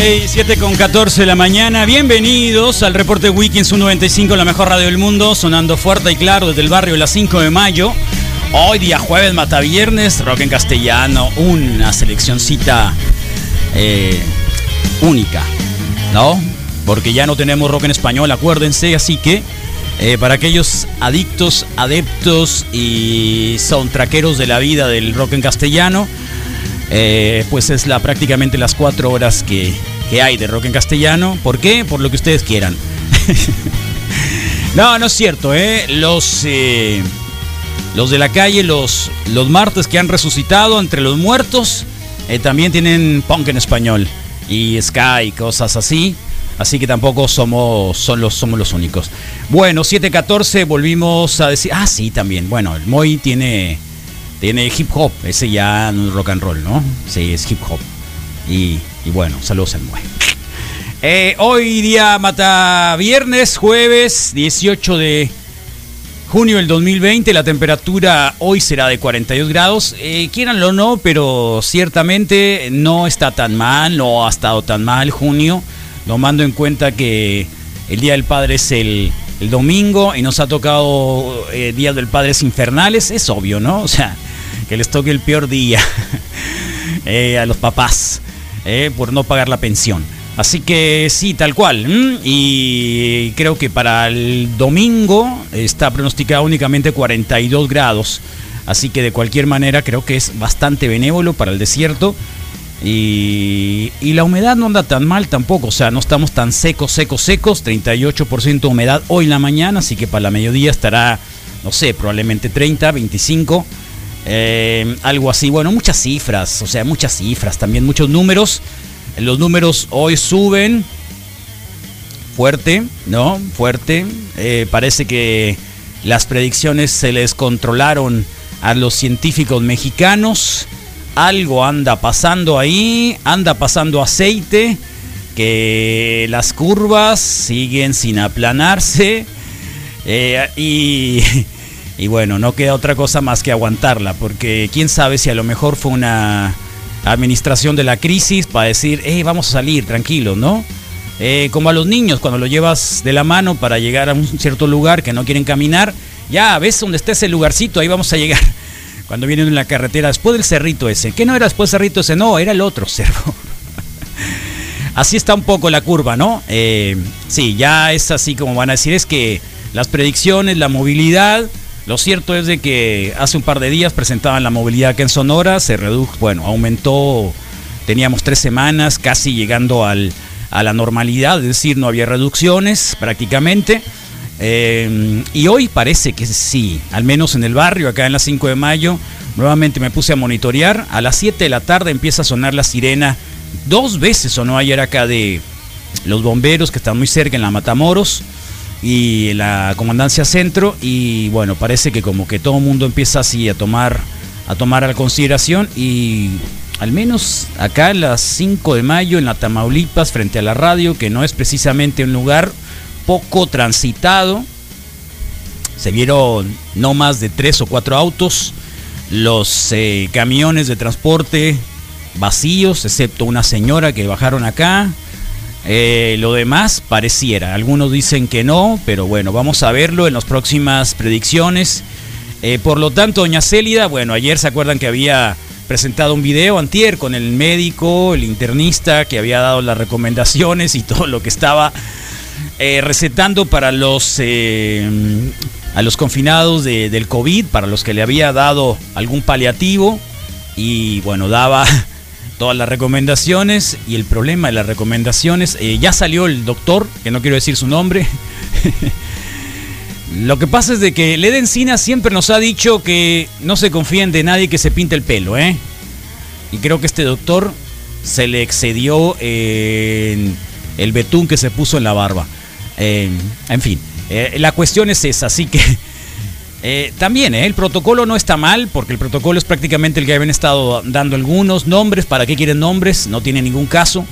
Hey, 7 con 14 de la mañana. Bienvenidos al reporte Weekends 195, la mejor radio del mundo, sonando fuerte y claro desde el barrio las 5 de mayo. Hoy día jueves, mata viernes, rock en castellano, una seleccioncita eh, única, ¿no? Porque ya no tenemos rock en español, acuérdense, así que eh, para aquellos adictos, adeptos y soundtrackeros de la vida del rock en castellano, eh, pues es la, prácticamente las cuatro horas que, que hay de rock en castellano. ¿Por qué? Por lo que ustedes quieran. no, no es cierto, ¿eh? Los, eh, los de la calle, los, los martes que han resucitado entre los muertos, eh, también tienen punk en español. Y ska y cosas así. Así que tampoco somos, son los, somos los únicos. Bueno, 7.14 volvimos a decir... Ah, sí, también. Bueno, el Moy tiene... Tiene hip hop, ese ya no es rock and roll, ¿no? Sí, es hip hop. Y, y bueno, saludos al Mue. Eh, hoy día mata viernes, jueves 18 de junio del 2020. La temperatura hoy será de 42 grados. Eh, quieranlo o no, pero ciertamente no está tan mal, no ha estado tan mal junio. Tomando en cuenta que el Día del Padre es el, el domingo y nos ha tocado eh, Día del Padres infernales. Es obvio, ¿no? O sea, que les toque el peor día eh, a los papás eh, por no pagar la pensión. Así que sí, tal cual. Y creo que para el domingo está pronosticado únicamente 42 grados. Así que de cualquier manera creo que es bastante benévolo para el desierto. Y, y la humedad no anda tan mal tampoco. O sea, no estamos tan secos, secos, secos. 38% humedad hoy en la mañana. Así que para la mediodía estará, no sé, probablemente 30, 25. Eh, algo así, bueno, muchas cifras, o sea, muchas cifras, también muchos números. Los números hoy suben fuerte, ¿no? Fuerte. Eh, parece que las predicciones se les controlaron a los científicos mexicanos. Algo anda pasando ahí, anda pasando aceite, que las curvas siguen sin aplanarse. Eh, y y bueno, no queda otra cosa más que aguantarla, porque quién sabe si a lo mejor fue una administración de la crisis para decir, hey, vamos a salir, tranquilos, ¿no? Eh, como a los niños, cuando lo llevas de la mano para llegar a un cierto lugar que no quieren caminar, ya ves dónde está ese lugarcito, ahí vamos a llegar. Cuando vienen en la carretera, después del cerrito ese. ¿Qué no era después del cerrito ese? No, era el otro cerro. así está un poco la curva, ¿no? Eh, sí, ya es así como van a decir, es que las predicciones, la movilidad, lo cierto es de que hace un par de días presentaban la movilidad que en Sonora, se redujo, bueno, aumentó, teníamos tres semanas casi llegando al, a la normalidad, es decir, no había reducciones prácticamente. Eh, y hoy parece que sí, al menos en el barrio, acá en la 5 de mayo, nuevamente me puse a monitorear. A las 7 de la tarde empieza a sonar la sirena. Dos veces sonó ayer acá de los bomberos que están muy cerca en la Matamoros y la comandancia centro y bueno parece que como que todo el mundo empieza así a tomar a tomar a consideración y al menos acá en las 5 de mayo en la Tamaulipas frente a la radio que no es precisamente un lugar poco transitado se vieron no más de tres o cuatro autos los eh, camiones de transporte vacíos excepto una señora que bajaron acá eh, lo demás pareciera. Algunos dicen que no, pero bueno, vamos a verlo en las próximas predicciones. Eh, por lo tanto, doña Célida, bueno, ayer se acuerdan que había presentado un video antier con el médico, el internista, que había dado las recomendaciones y todo lo que estaba eh, recetando para los a los confinados de- del COVID, para los que le había dado algún paliativo y bueno, daba todas las recomendaciones y el problema de las recomendaciones, eh, ya salió el doctor, que no quiero decir su nombre. Lo que pasa es de que Led Encina siempre nos ha dicho que no se confíen de nadie que se pinte el pelo, ¿eh? Y creo que este doctor se le excedió en el betún que se puso en la barba. Eh, en fin, eh, la cuestión es esa, así que eh, también el protocolo no está mal, porque el protocolo es prácticamente el que habían estado dando algunos nombres. ¿Para qué quieren nombres? No tiene ningún caso.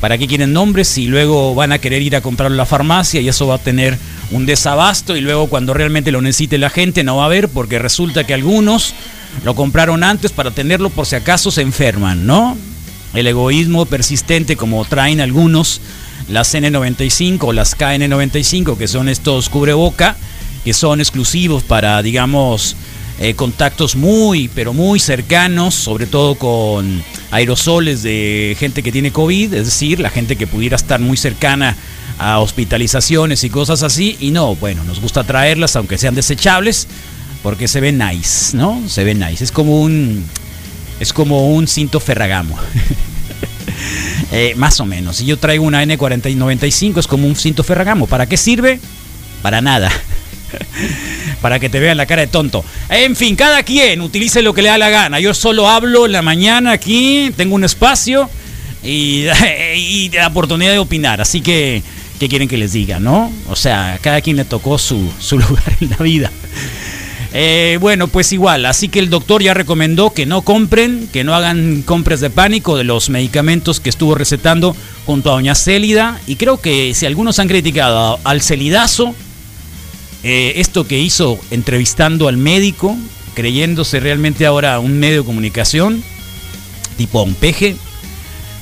¿Para qué quieren nombres si luego van a querer ir a comprarlo la farmacia y eso va a tener un desabasto y luego cuando realmente lo necesite la gente no va a haber porque resulta que algunos lo compraron antes para tenerlo por si acaso se enferman, ¿no? El egoísmo persistente como traen algunos, las N95 o las KN95 que son estos cubreboca que son exclusivos para digamos eh, contactos muy, pero muy cercanos, sobre todo con aerosoles de gente que tiene COVID, es decir, la gente que pudiera estar muy cercana a hospitalizaciones y cosas así. Y no, bueno, nos gusta traerlas, aunque sean desechables, porque se ve nice, ¿no? Se ve nice. Es como un, es como un cinto ferragamo. Eh, más o menos. Si yo traigo una N4095 es como un cinto ferragamo. ¿Para qué sirve? Para nada. Para que te vean la cara de tonto. En fin, cada quien utilice lo que le da la gana. Yo solo hablo la mañana aquí, tengo un espacio y, y la oportunidad de opinar. Así que, ¿qué quieren que les diga, no? O sea, cada quien le tocó su, su lugar en la vida. Eh, bueno, pues igual, así que el doctor ya recomendó que no compren, que no hagan compras de pánico de los medicamentos que estuvo recetando junto a doña Célida. Y creo que si algunos han criticado al Celidazo, eh, esto que hizo entrevistando al médico, creyéndose realmente ahora un medio de comunicación, tipo un peje,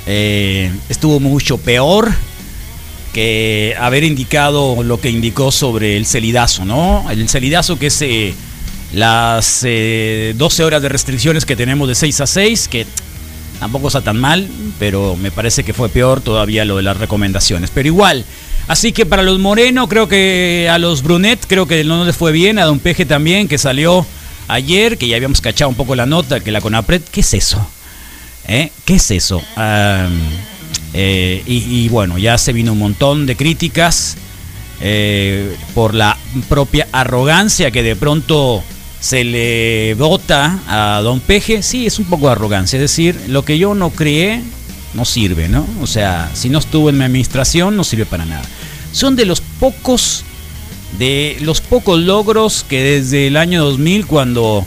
eh, estuvo mucho peor que haber indicado lo que indicó sobre el celidazo, ¿no? El celidazo que es eh, las eh, 12 horas de restricciones que tenemos de 6 a 6, que tampoco está tan mal, pero me parece que fue peor todavía lo de las recomendaciones. Pero igual, así que para los Moreno, creo que a los Brunet, creo que no les fue bien, a Don Peje también, que salió ayer, que ya habíamos cachado un poco la nota, que la Conapred, ¿qué es eso? ¿Eh? ¿Qué es eso? Eh, y, y bueno, ya se vino un montón de críticas eh, por la propia arrogancia que de pronto se le vota a Don Peje. Sí, es un poco de arrogancia, es decir, lo que yo no creé no sirve, ¿no? O sea, si no estuvo en mi administración, no sirve para nada. Son de los pocos, de los pocos logros que desde el año 2000, cuando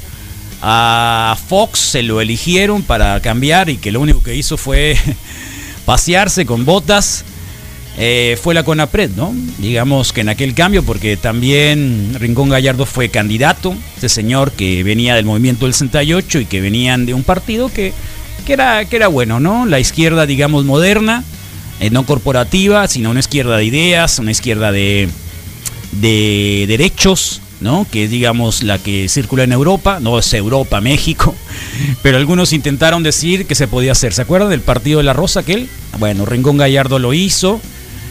a Fox se lo eligieron para cambiar y que lo único que hizo fue pasearse con botas, eh, fue la CONAPRED, ¿no? Digamos que en aquel cambio, porque también Rincón Gallardo fue candidato, este señor que venía del movimiento del 68 y que venían de un partido que, que, era, que era bueno, ¿no? La izquierda, digamos, moderna, eh, no corporativa, sino una izquierda de ideas, una izquierda de, de derechos, ¿no? Que es, digamos, la que circula en Europa, no es Europa, México, pero algunos intentaron decir que se podía hacer. ¿Se acuerdan del Partido de la Rosa aquel? Bueno, Rincón Gallardo lo hizo,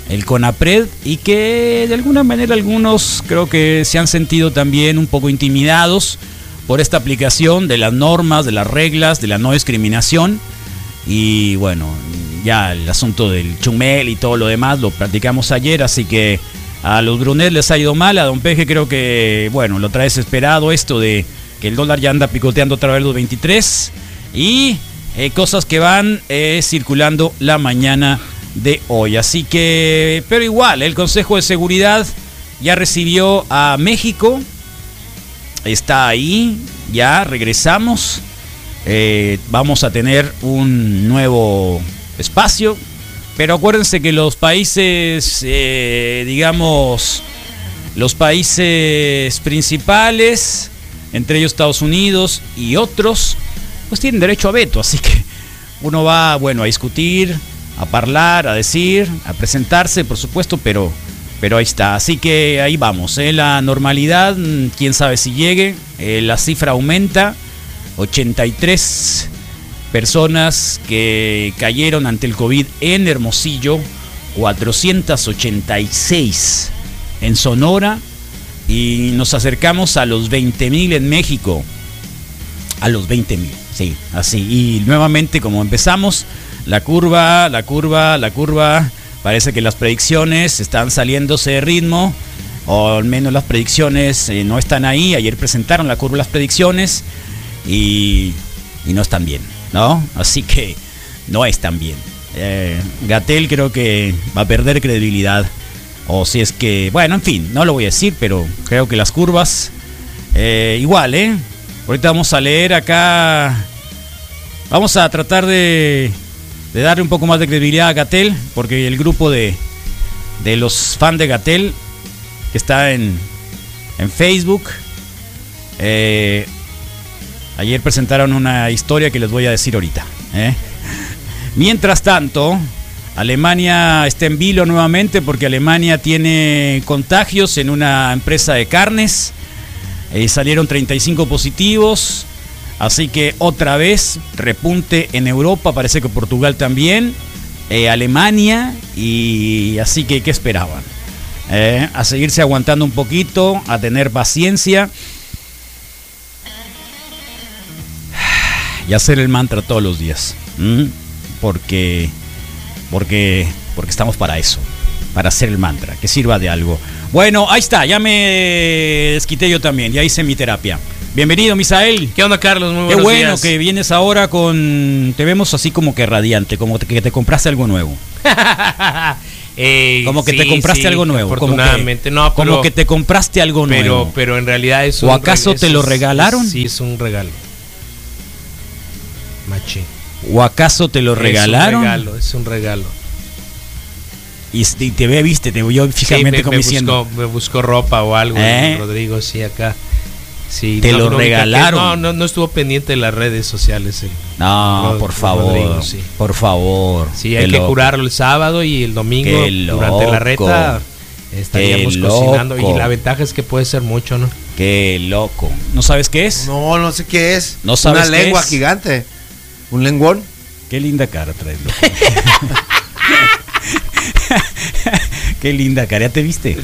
el CONAPRED, y que de alguna manera algunos creo que se han sentido también un poco intimidados por esta aplicación de las normas, de las reglas, de la no discriminación. Y bueno, ya el asunto del chumel y todo lo demás lo practicamos ayer, así que a los Brunet les ha ido mal, a Don Peje creo que, bueno, lo trae desesperado esto de que el dólar ya anda picoteando otra vez los 23 y eh, cosas que van eh, circulando la mañana de hoy. Así que, pero igual, el Consejo de Seguridad ya recibió a México, está ahí, ya regresamos, eh, vamos a tener un nuevo espacio, pero acuérdense que los países, eh, digamos, los países principales, entre ellos Estados Unidos y otros, pues tienen derecho a veto, así que uno va, bueno, a discutir, a hablar, a decir, a presentarse, por supuesto, pero, pero ahí está. Así que ahí vamos, ¿eh? la normalidad, mm, quién sabe si llegue, eh, la cifra aumenta, 83 personas que cayeron ante el COVID en Hermosillo, 486 en Sonora, y nos acercamos a los 20 mil en México. A los 20 mil, sí, así. Y nuevamente como empezamos, la curva, la curva, la curva, parece que las predicciones están saliéndose de ritmo, o al menos las predicciones eh, no están ahí. Ayer presentaron la curva las predicciones y, y no están bien, ¿no? Así que no están bien. Eh, Gatel creo que va a perder credibilidad. O si es que, bueno, en fin, no lo voy a decir, pero creo que las curvas, eh, igual, ¿eh? Ahorita vamos a leer acá, vamos a tratar de, de darle un poco más de credibilidad a Gatel, porque el grupo de, de los fans de Gatel, que está en, en Facebook, eh, ayer presentaron una historia que les voy a decir ahorita. ¿eh? Mientras tanto, Alemania está en vilo nuevamente porque Alemania tiene contagios en una empresa de carnes. Eh, salieron 35 positivos. Así que otra vez repunte en Europa. Parece que Portugal también. eh, Alemania. Y así que, ¿qué esperaban? Eh, a seguirse aguantando un poquito. A tener paciencia. Y hacer el mantra todos los días. Porque porque, porque estamos para eso, para hacer el mantra, que sirva de algo. Bueno, ahí está, ya me desquité yo también, ya hice mi terapia. Bienvenido, Misael. ¿Qué onda, Carlos? Muy Qué buenos bueno días. que vienes ahora con... Te vemos así como que radiante, como que te compraste algo nuevo. Eh, Como que sí, te compraste sí, algo nuevo. Como que, Afortunadamente, no, pero, como que te compraste algo pero, nuevo. pero en realidad es ¿O un acaso te lo regalaron? Sí, es un regalo. Machín. ¿O acaso te lo regalaron? Es un regalo, es un regalo. Y, y te ve, viste, te vio Sí, fijamente me, como me diciendo... buscó, me buscó ropa o algo, ¿Eh? Rodrigo, sí, acá. Sí, Te lo vi que- regalaron. No, no, no estuvo pendiente de las redes sociales. el- No, Rod- por favor, Rodrigo, sí. por favor. Sí, hay que loco. curarlo el sábado y el domingo Qué durante la reta estaríamos cocinando y la ventaja es que puede ser mucho, ¿no? Qué loco. ¿No sabes qué es? No, no sé qué es. ¿No sabes Una qué lengua es? gigante. Un lenguón. Qué linda cara traes, loco. Qué linda cara, ¿ya te viste?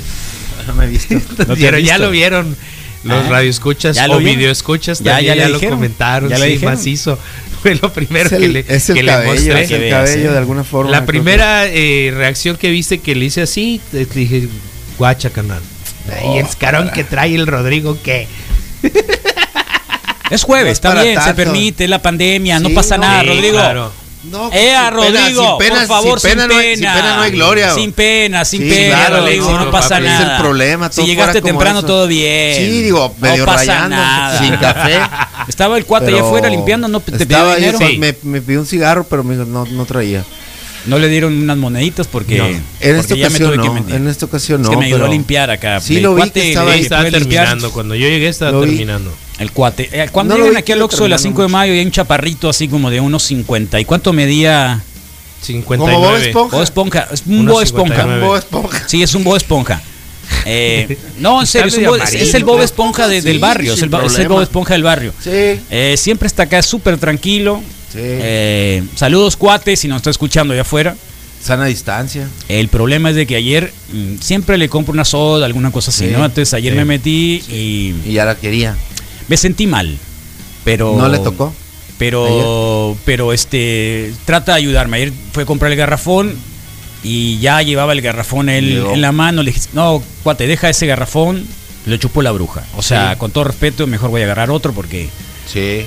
No me he visto. ¿No Pero ya visto? lo vieron los Ah, radioescuchas ¿ya lo o videoescuchas Ya, también, ya ya, le lo dijeron. comentaron, Ya sí, dijeron. macizo. Fue lo primero Es que le, es el que le mostré. es que el cabello de alguna forma. La que- primera eh, reacción que viste que le hice así, te dije, guacha, canal. y el carón que trae el Rodrigo, ¿qué? Es jueves, No es está bien, se permite la pandemia, no pasa no, nada, Sí, Rodrigo. claro. No, Eh, a sin pena, Rodrigo, sin pena, por favor, sin pena, no hay- sin pena no hay gloria. Sin pena, sin Sí, pena, claro, Rodrigo, no, pasa papi, nada. es el problema, Si llegaste temprano, eso. todo bien. Sí, digo, medio no pasa rayando, nada. sin café. Estaba el cuate allá afuera limpiando, no te pidió ahí, dinero. me, me pidió un cigarro, pero me dijo, no, no traía. No le dieron unas moneditas porque, No, en porque esta ya me ocasión tuve que no, mentir. en esta ocasión Es no. que me ayudó pero- a limpiar acá. Sí, El lo vi cuate que estaba estaba terminando. Cuando yo llegué estaba Lo vi. terminando. El cuate. Eh, cuando No lo llegan vi aquí que al Oxxo de las 5 de mayo y hay un chaparrito así como de unos 50. ¿Y cuánto medía? 59. Como Bob Esponja. Bob Esponja. Es un Bob Esponja. 59. Bob Esponja. Sí, es un Bob Esponja. Eh, no, en serio, es, un Bob- es- es el amarillo. Bob Esponja de- del Sí, barrio. Es el, es el. Bob Esponja del barrio. Sí. Eh, siempre está acá súper tranquilo. Sí. Eh, saludos, cuates, si nos está escuchando allá afuera. Sana distancia. El problema es de que ayer mm, siempre le compro una soda, alguna cosa así, Sí, ¿no? Entonces ayer sí. me metí y Y ya la quería. me sentí mal. Pero. ¿No le tocó? Pero, pero este, trata de ayudarme. Ayer fue a comprar el garrafón y ya llevaba el garrafón él Llegó. en la mano. Le dije, no, cuate, deja ese garrafón. Le chupó la bruja. O sea, Sí. con todo respeto, mejor voy a agarrar otro porque. Sí.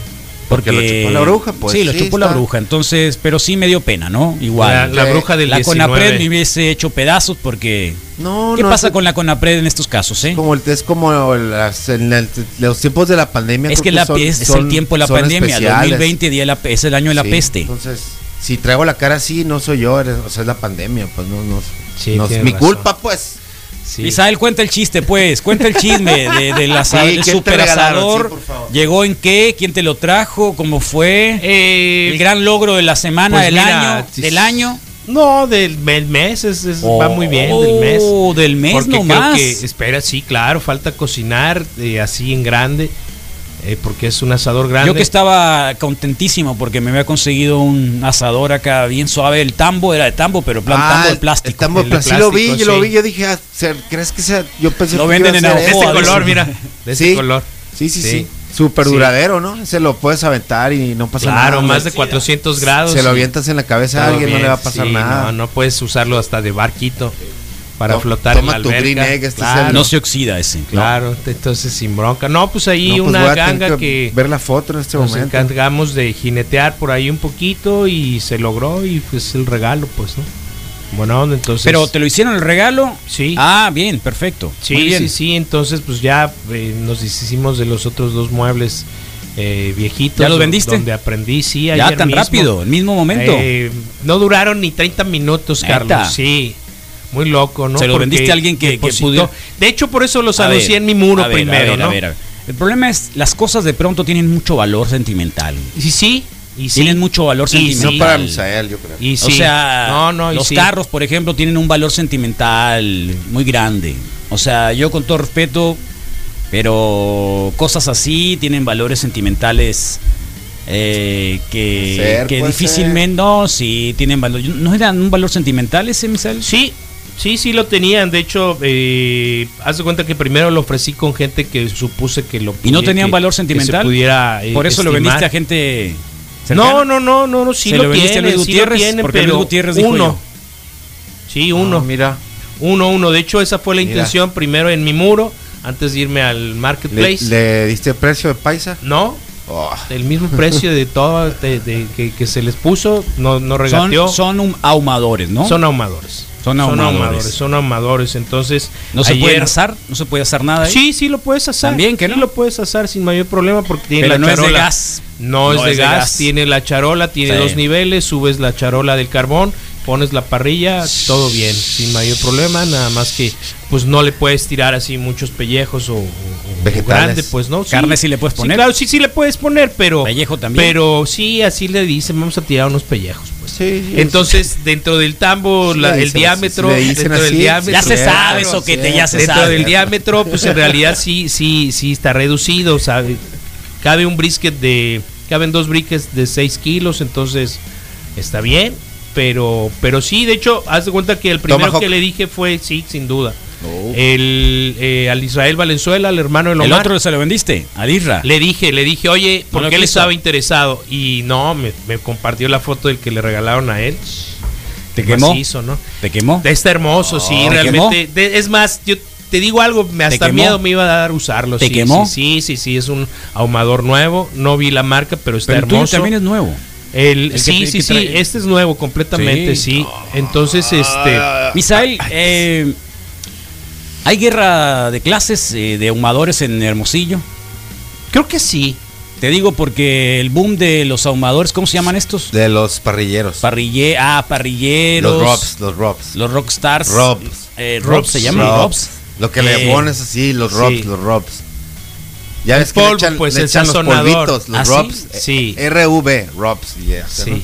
Porque, Porque lo chupó la bruja, pues. Sí, lo chupó la está. bruja. Entonces, pero sí me dio pena, ¿no? Igual. La, la Sí. bruja del La 19. Conapred me hubiese hecho pedazos porque. No, ¿Qué no, pasa es- con la Conapred en estos casos, eh? Como el, es como las- en el- los tiempos de la pandemia. Es que la, son- es, es son- el tiempo de la pandemia. especiales. 2020 día de la- es el año de la Sí, peste. Entonces, si traigo la cara así, no soy yo, eres- o sea, es la pandemia, pues no, no, Sí, no es mi razón. culpa, pues. Sí. Isael, cuenta el chiste, pues. Cuenta el chisme de, del Sí, ¿quién te super asador. Sí. ¿Llegó en qué? ¿Quién te lo trajo? ¿Cómo fue? Eh, el gran logro de la semana, pues del mira, año. Del año. No, del del mes, es, es- va muy bien, del mes. Oh, del mes Porque nomás. creo que, espera, sí, claro, falta cocinar eh, así en grande. Eh, porque es un asador grande. Yo que estaba contentísimo porque me había conseguido un asador acá bien suave. El tambo era de tambo, pero plan Ah, tambo de el- plástico. el tambo de El plástico. Sí lo vi, yo lo sí. vi. Yo dije, ah, ser- ¿crees que sea? Yo pensé Lo que venden iba en a ser de Alcoa, este ese. color, mira, de este Sí. color. Sí, sí, sí. Sí. Súper Sí. duradero, ¿no? Se lo puedes aventar y no pasa nada. Claro, más de 400 grados. Se lo avientas en la cabeza a alguien, no bien, le va a pasar sí, nada. No, no puedes usarlo hasta de barquito para To- flotar en toma la tu alberca. Green Egg, este es claro, el- No se oxida ese. claro, entonces sin bronca. No, pues ahí No, pues una ganga que, ver la foto en este nos momento. encargamos de jinetear por ahí un poquito y se logró y pues el regalo, pues, ¿no? Bueno, entonces. Pero te lo hicieron el regalo. Sí. Ah, bien, perfecto. Sí, Muy bien. sí, sí, entonces pues ya eh, nos deshicimos de los otros dos muebles eh, viejitos. ¿Ya los vendiste? Donde aprendí, sí, Ya tan mismo. rápido, el mismo momento. Eh, no duraron ni 30 minutos, ¿Neta? Carlos. Sí. Muy loco, ¿no? ¿Se lo Porque vendiste a alguien que- que pudiera- De hecho, por eso los A ver, anuncié en mi muro a ver, a primero, ver, ¿no? a ver, a ver. El problema es, las cosas de pronto tienen mucho valor sentimental. Sí, y sí. Tienen mucho valor Y sentimental. No para Misael, yo creo. Y O sea, no, no, y los sí. carros, por ejemplo, tienen un valor sentimental muy grande. O sea, yo con todo respeto, pero cosas así tienen valores sentimentales eh, que, Ser, que difícilmente, no, sí, tienen valor. ¿No eran un valor sentimental ese, Misael? Sí, sí, sí lo tenían. De hecho, eh, haz de cuenta que primero lo ofrecí con gente que supuse que lo ¿Y no tenía un que- valor se sentimental? pudiera, eh, Por eso lo vendiste a gente cercana. No, no, no, no, no, sí ¿Se lo, lo vendiste a tienen, Luis sí tienen, Porque pero Luis Gutiérrez dijo uno. yo. Sí, uno. Ah, mira. Uno, uno. De hecho, esa fue la Mira. intención primero en mi muro, antes de irme al ¿Le, marketplace. le diste precio de paisa? No, Oh, el mismo precio de todo de, de- que, que se les puso, no, no Son, regateó. son um, ahumadores, ¿no? Son ahumadores. Son ahumadores. Son ahumadores. Entonces, no se ayer- pueden asar, no se puede asar nada ahí. Sí, sí lo puedes asar. También, ¿que Sí no? lo puedes asar sin mayor problema porque tiene pero la no es de gas. No, es, de, gas, tiene la charola, tiene Sí. dos niveles, subes la charola del carbón, pones la parrilla, todo bien, sin mayor problema, nada más que pues no le puedes tirar así muchos pellejos o, o- o Vegetales. grande, pues no. Carne sí le puedes poner. claro, sí, sí le puedes poner, pero Pellejo también. Pero sí, así le dicen, vamos a tirar unos pellejos, pues. sí, sí, Entonces, dentro del tambo, Sí la- le el diámetro, así, dentro del diámetro, Ya se sabe eso que te ya se dentro sabe. del diámetro, pues en realidad sí, sí, sí está reducido, ¿sabe? Cabe un brisket de, caben dos briquets de 6 kilos, entonces está bien, pero, pero sí, de hecho, haz de cuenta que el primero Tomahawk. que le dije fue, sí, sin duda, Oh. el, eh, al Israel Valenzuela, al hermano de El Omar. otro se lo vendiste, al Isra. Le dije, le dije, oye, ¿por No qué él estaba interesado? Y no, me, me compartió la foto del que le regalaron a él. ¿Te quemó? Macizo, ¿no? ¿Te quemó? Está hermoso, sí, ¿Te realmente. De- es más, yo te digo algo, me ¿Te hasta miedo me iba a dar usarlo. ¿Te sí, quemó? Sí, sí, sí, sí, es un ahumador nuevo. No vi la marca, pero está Pero el hermoso. también es nuevo. El, sí, el sí, que sí, este es nuevo completamente, Sí. sí. Entonces, este... Misael, eh, ¿hay guerra de clases eh, de ahumadores en Hermosillo? Creo que sí. Te digo porque el boom de los ahumadores, ¿cómo se llaman estos? De los parrilleros. Parrille, ah, parrilleros. los Robs, los Robs. Los rockstars. Robs. Eh, Robs se llaman Robs. Robs. Lo que Eh, le pones así, los Robs, sí. los Robs. Ya El ves que polvo, le echan, pues, le echan los polvitos, los ¿Ah, sí? Robs. Sí. Eh, RV, Robs. yeah, Sí. ¿no?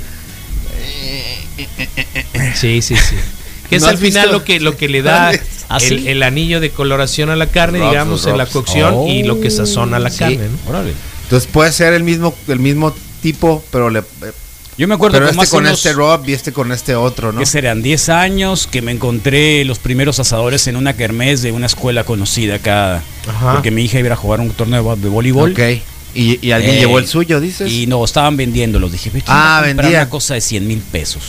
Sí, sí, sí. Que es ¿No al final visto? lo que, lo que le da ¿Ah, el, sí? el anillo de coloración a la carne, Rubs, digamos, en la cocción y lo que sazona la Sí. carne, ¿no? Órale. Entonces puede ser el mismo, el mismo tipo, pero le, eh, Yo me acuerdo pero como este hace con unos- este Rob y este con este otro, ¿no? que serán 10 años que me encontré los primeros asadores en una kermés de una escuela conocida acá. Ajá. Porque mi hija iba a jugar un torneo de vo- de voleibol. Ok. Y, y alguien Eh, llevó el suyo, dices. Y no, estaban vendiéndolos. Dije, "Ve, ¿quién Ah, va a comprar vendían. una cosa de 100 mil pesos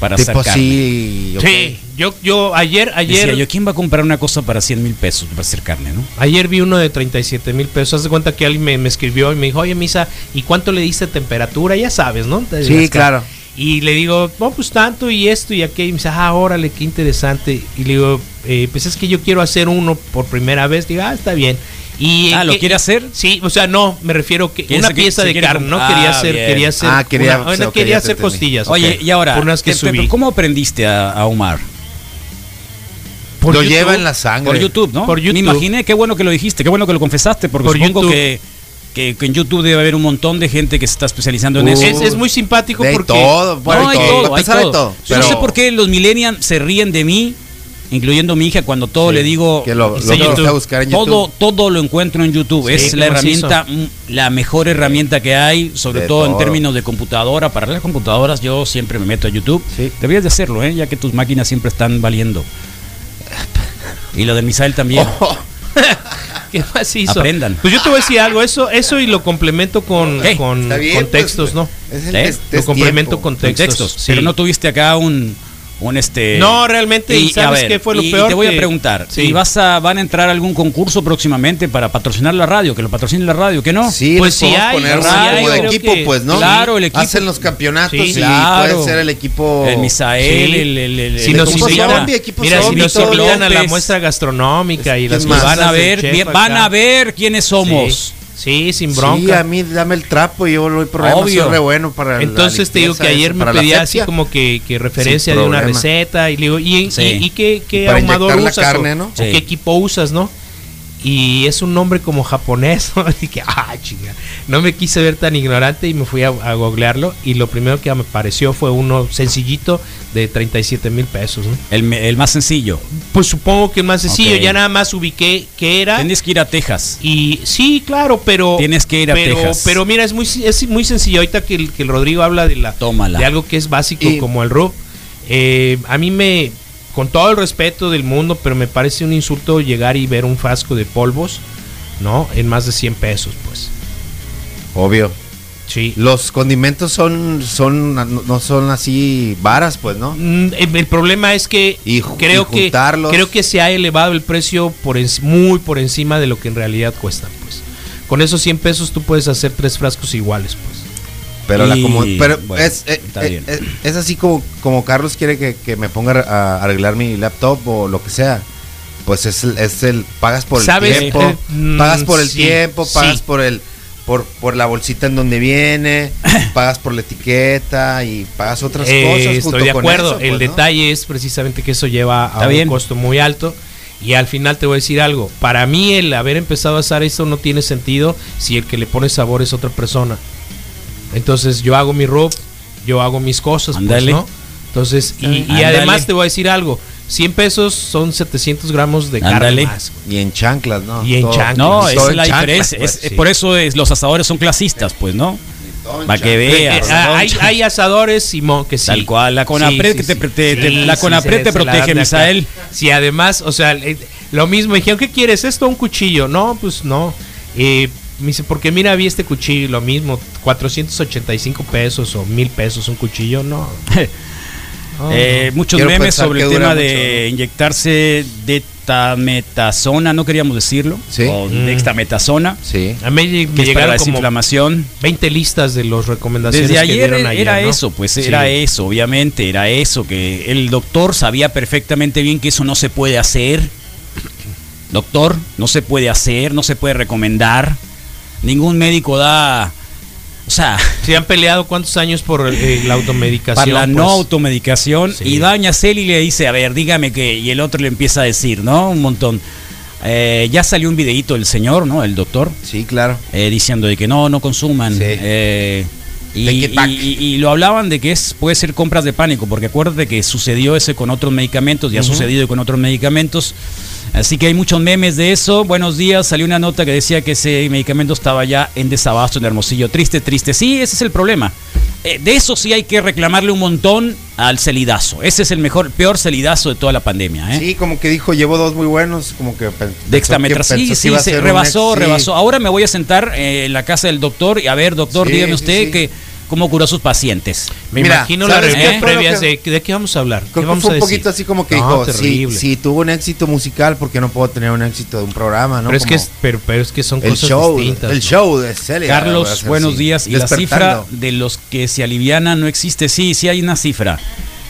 para tipo sí. ok. Sí, yo, yo ayer, ayer, Decía yo, ¿quién va a comprar una cosa para 100 mil pesos para hacer carne, no? ayer vi uno de 37 mil pesos. Haz de cuenta que alguien me, me escribió y me dijo, oye, Misa, ¿y cuánto le diste temperatura? Ya sabes, ¿no? Sí, claro. Y le digo, no, pues tanto y esto y aquello. Y me dice, ah, órale, qué interesante. Y le digo, eh, pues es que yo quiero hacer uno por primera vez. Digo, ah, está bien. Y Ah, ¿en ¿lo qué- quiere hacer? Sí, o sea, no, me refiero que ¿Quiere una que- pieza de carne, ¿no? quería Ah, hacer, bien. quería hacer, Ah, quería- una- quería hacer costillas. Oye, y ahora, unas que ¿qué- subí. pero ¿cómo aprendiste a, a ahumar? Por lo YouTube. lleva en la sangre. Por YouTube, ¿no? Por YouTube. Me imaginé, qué bueno que lo dijiste, qué bueno que lo confesaste, porque Por supongo YouTube. que, que, que en YouTube debe haber un montón de gente que se está especializando en Uh, eso. Es, es muy simpático De porque todo, no, hay todo, todo, hay todo. todo, Yo no pero- sé por qué los millennials se ríen de mí incluyendo mi hija, cuando todo Sí, le digo, que lo, lo a buscar en todo, YouTube. todo lo encuentro en YouTube. Sí, es la herramienta, mm, la mejor herramienta que hay, sobre De todo, en todo. términos de computadora. Para las computadoras yo siempre me meto a YouTube. Sí. Deberías de hacerlo, ¿eh? ya que tus máquinas siempre están valiendo. Y lo de Misael también. Oh, ¿Qué más hizo? Aprendan. Pues yo te voy a decir algo, eso, eso y lo complemento con, con, Está bien, con pues, textos, ¿no? Es el, ¿Eh? es- Lo complemento tiempo. con Con textos. textos. sí. Pero no tuviste acá un, un este. No, realmente, ¿y sabes ver, qué fue lo y- y peor? te voy a preguntar. Sí. ¿Y vas a, van a entrar a algún concurso próximamente para patrocinar la radio? Que lo patrocine la radio, que no? Sí, Pues podemos hay, poner hay, como de equipo, que- pues, ¿no? Claro, el equipo. Hacen los campeonatos Sí, y claro. puede ser el equipo. El Misael, Sí. el, el, el- Si el- nos equipo Mira, si nos invitan a la muestra gastronómica y las. Van a ver, bien- van a ver quiénes somos. Sí, sí, sin Sí, bronca. a mí dame el trapo y yo lo problema Obvio. soy re bueno para Entonces te digo que ayer eso, me pedía así como que, que referencia de una receta y le digo, ¿y, Sí. y, y qué, qué ahumador usas? carne, o, ¿no? o Sí. qué equipo usas, no? Y es un nombre como japonés, ¿no? Y que, ah, chinga. No me quise ver tan ignorante y me fui a, a googlearlo y lo primero que me pareció fue uno sencillito de 37 mil pesos, ¿no? El, el más sencillo. Pues supongo que el más sencillo, ya nada más ubiqué que era. Tienes que ir a Texas. Y sí, claro, pero. Tienes que ir a pero, Texas. Pero mira, es muy, es muy sencillo. Ahorita que el, que el Rodrigo habla de la Tómala. de algo que es básico Y- como el RUP. eh, a mí me. Con todo el respeto del mundo, pero me parece un insulto llegar y ver un frasco de polvos, ¿no? En más de 100 pesos, pues. Obvio. Sí. Los condimentos son, son, no son así varas, pues, ¿no? Mm, El, el problema es que Y creo y que creo que se ha elevado el precio por enci- muy por encima de lo que en realidad cuesta, pues. Con esos 100 pesos tú puedes hacer tres frascos iguales, Pero, la como, pero bueno, es, eh, eh, eh, es así como, como Carlos quiere que, que me ponga a arreglar mi laptop o lo que sea. Pues es el, es el pagas por el ¿Sabes? tiempo, Eh, mm, pagas por el sí, tiempo, pagas sí. por el por, por la bolsita en donde viene, pagas por la etiqueta y pagas otras Eh, cosas. junto estoy de con acuerdo. eso, el pues, ¿no? detalle es precisamente que eso lleva a Está un bien. costo muy alto. Y al final te voy a decir algo. Para mí el haber empezado a hacer esto no tiene sentido si el que le pone sabor es otra persona. Entonces yo hago mi rub, yo hago mis cosas, pues. ¿no? Entonces, y, además te voy a decir algo. 100 pesos son 700 Ándale. gramos de carne más. güey. Y en chanclas, ¿no? Y en chanclas. No, es la chanclas, diferencia. pues, Es- sí. Por eso es, los asadores son clasistas, pues, ¿no? Para que chanclas. Eh, veas. ah, hay, hay asadores, Simón, que sí. Tal cual, la Conapred Sí, que sí, te, sí. te- te- Sí, la sí, Conapred te protege. Misael. Sí, además, o sea, eh, lo mismo, dijeron, ¿qué quieres? ¿Esto o un cuchillo? No, pues no. Eh, me dice, porque mira, vi este cuchillo, lo mismo, 485 pesos o mil pesos un cuchillo, no. No, Eh, no. muchos Quiero memes sobre que el tema mucho, de ¿no? inyectarse dextametasona, no queríamos decirlo. Sí. O Mm. dextametasona, Sí. A mí me que es para la llegaron como desinflamación. 20 listas de las recomendaciones Desde que ayer dieron ayer, era ¿no? eso, pues Sí. era eso, obviamente, era eso, que el doctor sabía perfectamente bien que eso no se puede hacer. Doctor, no se puede hacer, no se puede recomendar. Ningún médico da, o sea, Se han peleado cuántos años por eh, la automedicación. para la no pues? automedicación. Sí. Y Daña Celi le dice, a ver, dígame que, y el otro le empieza a decir, ¿no? Un montón. Eh, ya salió un videíto del señor, ¿no? El doctor, Sí, claro. eh, diciendo de que no, no consuman. Sí. Y, y- y- lo hablaban de que es puede ser compras de pánico, porque acuérdate que sucedió ese con otros medicamentos, y ha sucedido con otros medicamentos. Así que hay muchos memes de eso. Buenos días, salió una nota que decía que ese medicamento estaba ya en desabasto en Hermosillo. Triste, triste. Sí, ese es el problema. Eh, de eso sí hay que reclamarle un montón al celidazo. Ese es el mejor, peor celidazo de toda la pandemia. ¿eh? Sí, como que dijo, llevo dos muy buenos, como que pen- pensó Dextametra, que- sí, sí, se rebasó, ex- sí. rebasó. Ahora me voy a sentar eh, en la casa del doctor y a ver, doctor, Sí, dígame usted sí. que cómo curó a sus pacientes. Me Mira, imagino las ¿sabes qué reuniones fue lo previas que- de, ¿de qué vamos a hablar? ¿Qué Creo que vamos fue a un decir? poquito así como que No, dijo, si, terrible. si tuvo un éxito musical, ¿por qué no puedo tener un éxito de un programa? ¿no? pero, es que es, pero, pero es que son el cosas show, distintas. el ¿no? show de Celia. Carlos, buenos así, días. Y la cifra de los que se alivianan no existe. Sí, sí hay una cifra.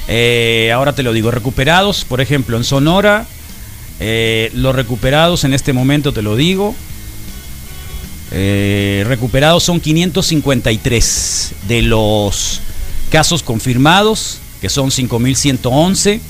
Eh, ahora te lo digo. Recuperados, por ejemplo, en Sonora, eh, los recuperados en este momento te lo digo. Eh, recuperados son 553 de los casos confirmados, que son 5.111,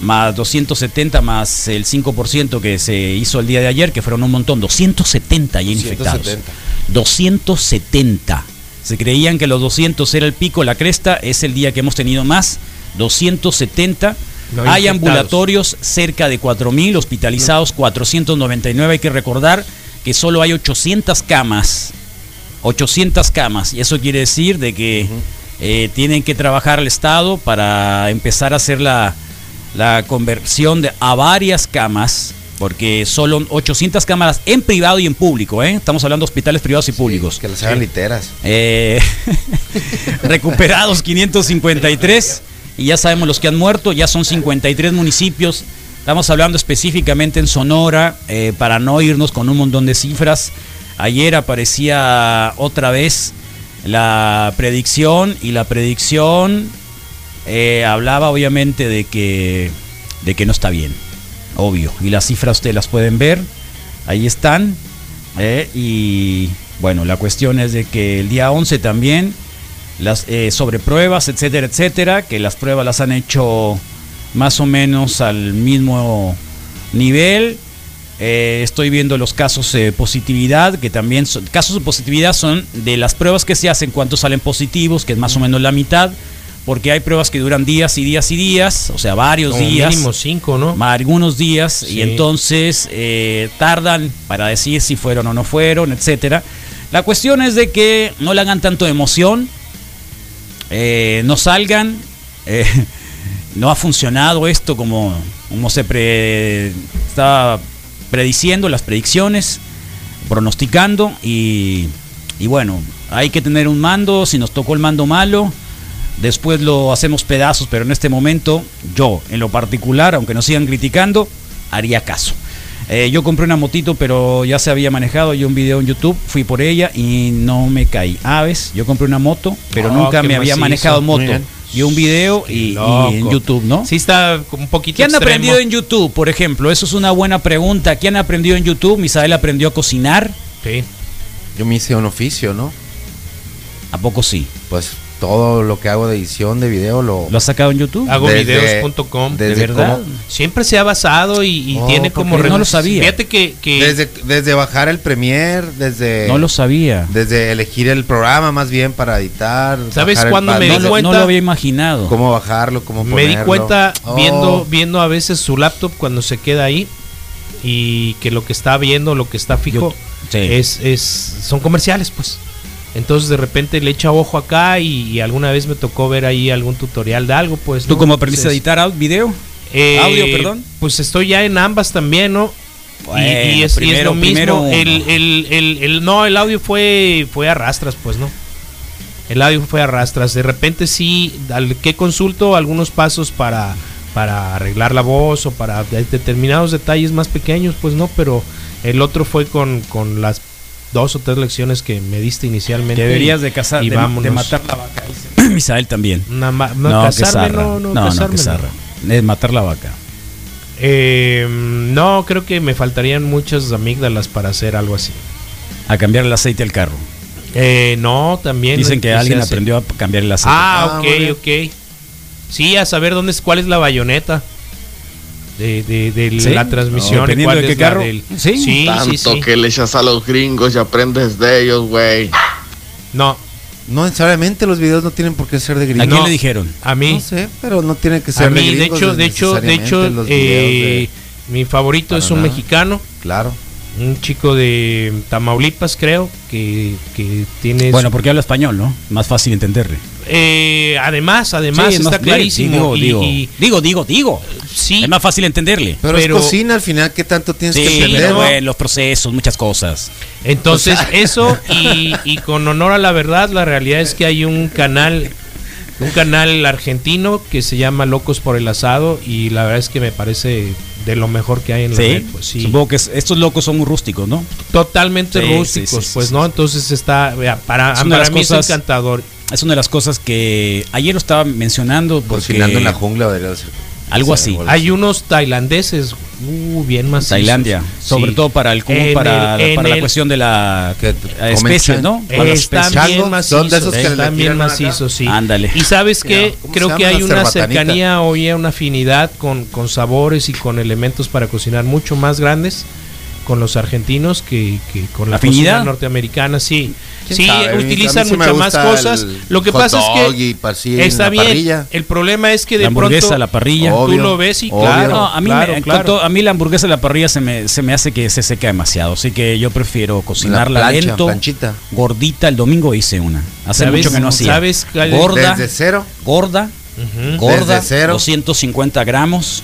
más 270 más el 5% que se hizo el día de ayer, que fueron un montón, 270 ya infectados. 170. 270. Se creían que los 200 era el pico, la cresta, es el día que hemos tenido más, 270. No hay infectados. ambulatorios cerca de 4.000, hospitalizados 499. Hay que recordar que solo hay 800 camas. 800 camas. Y eso quiere decir de que eh, tienen que trabajar al Estado para empezar a hacer la, la conversión de, a varias camas. Porque solo 800 cámaras en privado y en público. ¿eh? Estamos hablando de hospitales privados y públicos. Que les hagan literas. Eh, recuperados 553 y ya sabemos los que han muerto, ya son 53 municipios. Estamos hablando específicamente en Sonora, eh, para no irnos con un montón de cifras. Ayer aparecía otra vez la predicción y la predicción eh, hablaba obviamente de que, de que no está bien, obvio. Y las cifras ustedes las pueden ver, ahí están. eh, y bueno, la cuestión es de que el día 11 también, las, sobre pruebas, etcétera, etcétera, que las pruebas las han hecho más o menos al mismo nivel. Eh, estoy viendo los casos de positividad, que también son, casos de positividad son de las pruebas que se hacen, cuántos salen positivos, que es más o menos la mitad, porque hay pruebas que duran días y días y días, o sea, varios Como días mínimo cinco, ¿no? algunos días Sí. y entonces eh, tardan para decir si fueron o no fueron, etcétera. La cuestión es de que no le hagan tanto emoción, eh, no salgan, eh, no ha funcionado esto como, como se pre- estaba prediciendo las predicciones, pronosticando y, y bueno, hay que tener un mando, si nos tocó el mando malo, después lo hacemos pedazos, pero en este momento yo, en lo particular, aunque nos sigan criticando, haría caso. Eh, yo compré una motito, pero ya se había manejado. Yo un video en YouTube, fui por ella y no me caí. Aves, yo compré una moto, pero Oh, nunca me había manejado moto. Yo un video y, en YouTube, ¿no? Sí está un poquito ¿Qué han extremo. aprendido en YouTube, por ejemplo? Eso es una buena pregunta. ¿Qué han aprendido en YouTube? Misael aprendió a cocinar. Sí. Yo me hice un oficio, ¿no? ¿A poco sí? Pues todo lo que hago de edición de video lo... ¿Lo has sacado en YouTube? Hago videos.com. ¿De verdad? cómo- Siempre se ha basado y, y Oh, tiene ¿por como... No lo sabía. Fíjate que... que- Desde, desde bajar el Premiere, desde... No lo sabía. Desde elegir el programa más bien para editar. ¿Sabes cuándo me di No cuenta? no lo había imaginado. Cómo bajarlo, cómo me di cuenta Oh, viendo, viendo a veces su laptop cuando se queda ahí y que lo que está viendo, lo que está fijo, Yo- sí. es, es, son comerciales, pues. Entonces de repente le echa ojo acá y, y alguna vez me tocó ver ahí algún tutorial de algo, pues. ¿Tú ¿no? cómo aprendiste a editar video? eh, audio, perdón? Pues estoy ya en ambas también, ¿no? Y- es, y es primero- lo mismo. El, el, el, el- no, el audio fue, fue a rastras, pues, ¿no? El audio fue a rastras. De repente sí, al que consulto algunos pasos para, para arreglar la voz o para de- determinados detalles más pequeños, pues no, pero el otro fue con, con las dos o tres lecciones que me diste inicialmente. Deberías de casar, y de, vámonos. de matar la vaca. dice. Misael también. Una ma- no, No, casarme, no, no, no, no, casarme, no. Es matar la vaca. Eh, no, creo que me faltarían muchas amígdalas para hacer algo así. A cambiar el aceite al carro. Eh, no, también. Dicen que alguien aprendió a cambiar el aceite. Ah, Ah, ok, ok. Sí, a saber dónde es, cuál es la bayoneta de, de, de ¿Sí? la transmisión. Dependiendo de qué carro. del- Sí. sí, Tanto sí, sí. que le echas a los gringos y aprendes de ellos, güey. No, No necesariamente los videos no tienen por qué ser de ¿A gringos. quién no. le dijeron? a mí. No sé, pero no tiene que ser a mí, de gringos hecho, de hecho, de hecho, los eh, de- mi favorito Para es un nada. mexicano, Claro. un chico de Tamaulipas, creo, que, que tiene. Bueno, su- porque habla español, ¿no? Más fácil entenderle. Eh, además, además, Sí, está clarísimo. Digo, y- digo, y- digo, digo, digo. sí, Es más fácil entenderle. Pero, Pero- es cocina al final, ¿qué tanto tienes que entender? pero ¿no? bueno, los procesos, muchas cosas. Entonces, O sea- eso y, y con honor a la verdad, la realidad es que hay un canal, un canal argentino que se llama Locos por el Asado y la verdad es que me parece de lo mejor que hay en la red. Sí, Pues, sí. supongo que es- estos locos son muy rústicos, ¿no? Totalmente Sí, rústicos, sí, sí, pues, sí, ¿no? Entonces está, para, Es para mí cosas- es encantador. Es una de las cosas que ayer lo estaba mencionando porque Cocinando en la jungla debería ser. algo así. Hay unos tailandeses, uh, bien más Tailandia, sobre todo para el En para, el- para la el- cuestión de la Que eh, especie, ¿no? Para Están bien macizos, son de esos que están bien macizos, sí. Ándale. Y sabes que ¿Cómo creo que hay una cercanía o ya una afinidad con, con sabores y con elementos para cocinar mucho más grandes con los argentinos que, que con la ¿Afinidad? norteamericana, sí. ¿Quién Sí, sabe? Utilizan sí muchas más cosas. Lo que pasa es que está bien. parrilla. El problema es que de La hamburguesa pronto a la parrilla. tú lo ves y obvio. claro, No, a mí claro, me, claro. todo- a mí la hamburguesa la parrilla se me, se me hace que se seca demasiado, así que yo prefiero cocinarla plancha, lento, planchita. gordita. El domingo hice una, hace ¿Sabes- mucho que no hacía. sabes gorda, Desde cero, gorda, gorda, Desde cero. 250 gramos.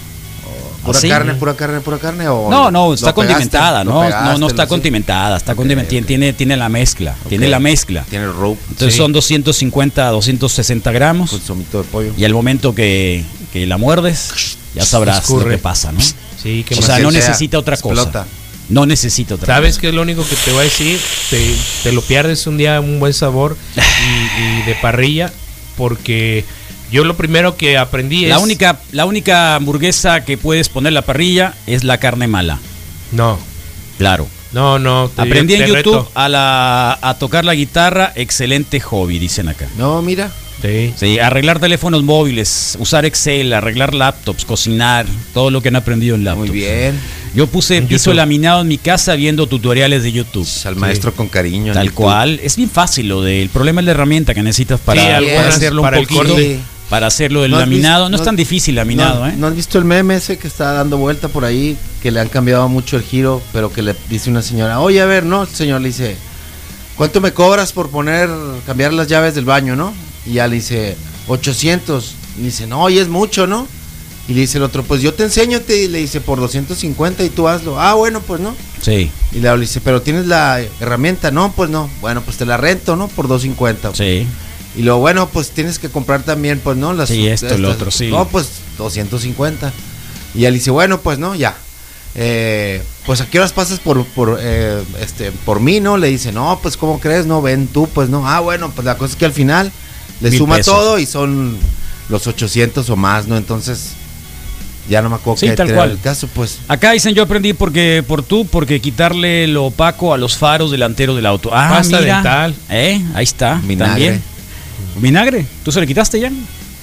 Pura así. carne, pura carne, pura carne. O No, no, lo está condimentada, lo no, pegaste, no, no está lo- condimentada, está condimentada, ok. tiene, tiene la mezcla, tiene la mezcla. Tiene el rope Entonces Sí. son 250 a 260 gramos con somito de pollo. y al momento que, que la muerdes ya sabrás lo Escurre. que pasa, ¿no? Sí, que O sea, no sea, necesita otra cosa. explota. No necesita otra ¿Sabes cosa. qué es lo único que te voy a decir? Te, te lo pierdes un día un buen sabor y, y de parrilla porque yo lo primero que aprendí es La única, la única hamburguesa que puedes poner en la parrilla es la carne mala. no Claro. no no te- Aprendí en YouTube reto. a, la, a tocar la guitarra. Excelente hobby, dicen acá. No, mira. Sí. Sí, arreglar teléfonos móviles, usar Excel, arreglar laptops, cocinar, todo lo que han aprendido en laptops. Muy bien. Yo puse En piso YouTube. laminado en mi casa viendo tutoriales de YouTube. Al maestro con cariño. Tal YouTube. cual. Es bien fácil lo de. El problema es la herramienta que necesitas para, Sí, para hacerlo para un el poquito. corte. Para hacerlo del ¿No laminado. visto- no es tan difícil laminado, ¿No, ¿eh? ¿No has visto el meme ese que está dando vuelta por ahí? Que le han cambiado mucho el giro, pero que le dice una señora, oye, a ver, no, el señor le dice, ¿cuánto me cobras por poner, cambiar las llaves del baño, no? Y ya le dice, 800. Y le dice, no, oye, es mucho, ¿no? Y le dice el otro, pues yo te enseño, te, y le dice, por 250 y tú hazlo. Ah, bueno, pues no. Sí, Y le dice, pero tienes la herramienta, no, pues no. Bueno, pues te la rento, ¿no? Por 250. sí. Y luego, bueno, pues tienes que comprar también, pues, ¿no? Las, Sí, esto, lo otro, sí. No, pues 250. Y él dice, bueno, pues no, ya. Eh, pues a qué horas pasas por, por, eh, este, por mí, ¿no? Le dice, no, pues ¿cómo crees? No, ven tú, pues no. Ah, bueno, pues la cosa es que al final le Mil suma pesos. todo y son los 800 o más, ¿no? Entonces, ya no me acuerdo Sí, qué tal cual. el caso, pues. Acá dicen yo aprendí porque por tú, porque quitarle lo opaco a los faros delanteros del auto. Ah, Pasta mira. dental. Eh, ahí está. Vinagre. También. Vinagre. ¿Tú se lo quitaste ya?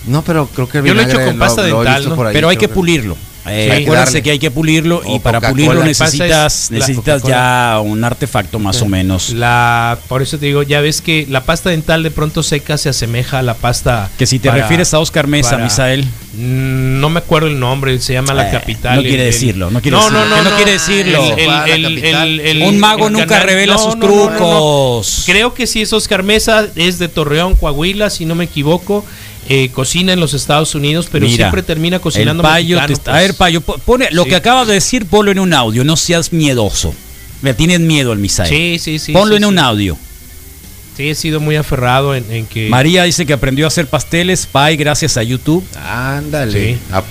No, pero creo que el Yo lo he hecho con pasta he dental, visto ¿no? por ahí, Pero hay que creo pulirlo. Eh, acuérdense darle. que hay que pulirlo y para pulirlo necesitas, necesitas ya un artefacto más o menos. La, por eso te digo, ya ves que la pasta dental de pronto seca se asemeja a la pasta. Que si te para- refieres a Oscar Mesa, para- Misael. Mm, No me acuerdo el nombre, se llama La Eh, Capital. no quiere el- decirlo, no quiere no, decirlo, no, no, no quiere decirlo. El- el- La el- Capital. el- el- Un mago el nunca canal- revela no, sus no, no, no, no. trucos. Creo que sí es Oscar Mesa, es de Torreón, Coahuila, si no me equivoco. Eh, cocina en los Estados Unidos, pero Mira, siempre termina cocinando el payo mexicano, te está- pues. A ver, payo, po- pone lo Sí. que acabas de decir, ponlo en un audio, no seas miedoso. Le tienes miedo al Misael. Sí, sí, sí. Ponlo sí, en un audio. Sí, he sido muy aferrado en, en que. María dice que aprendió a hacer pasteles, pie, gracias a YouTube. Ándale. Sí. A-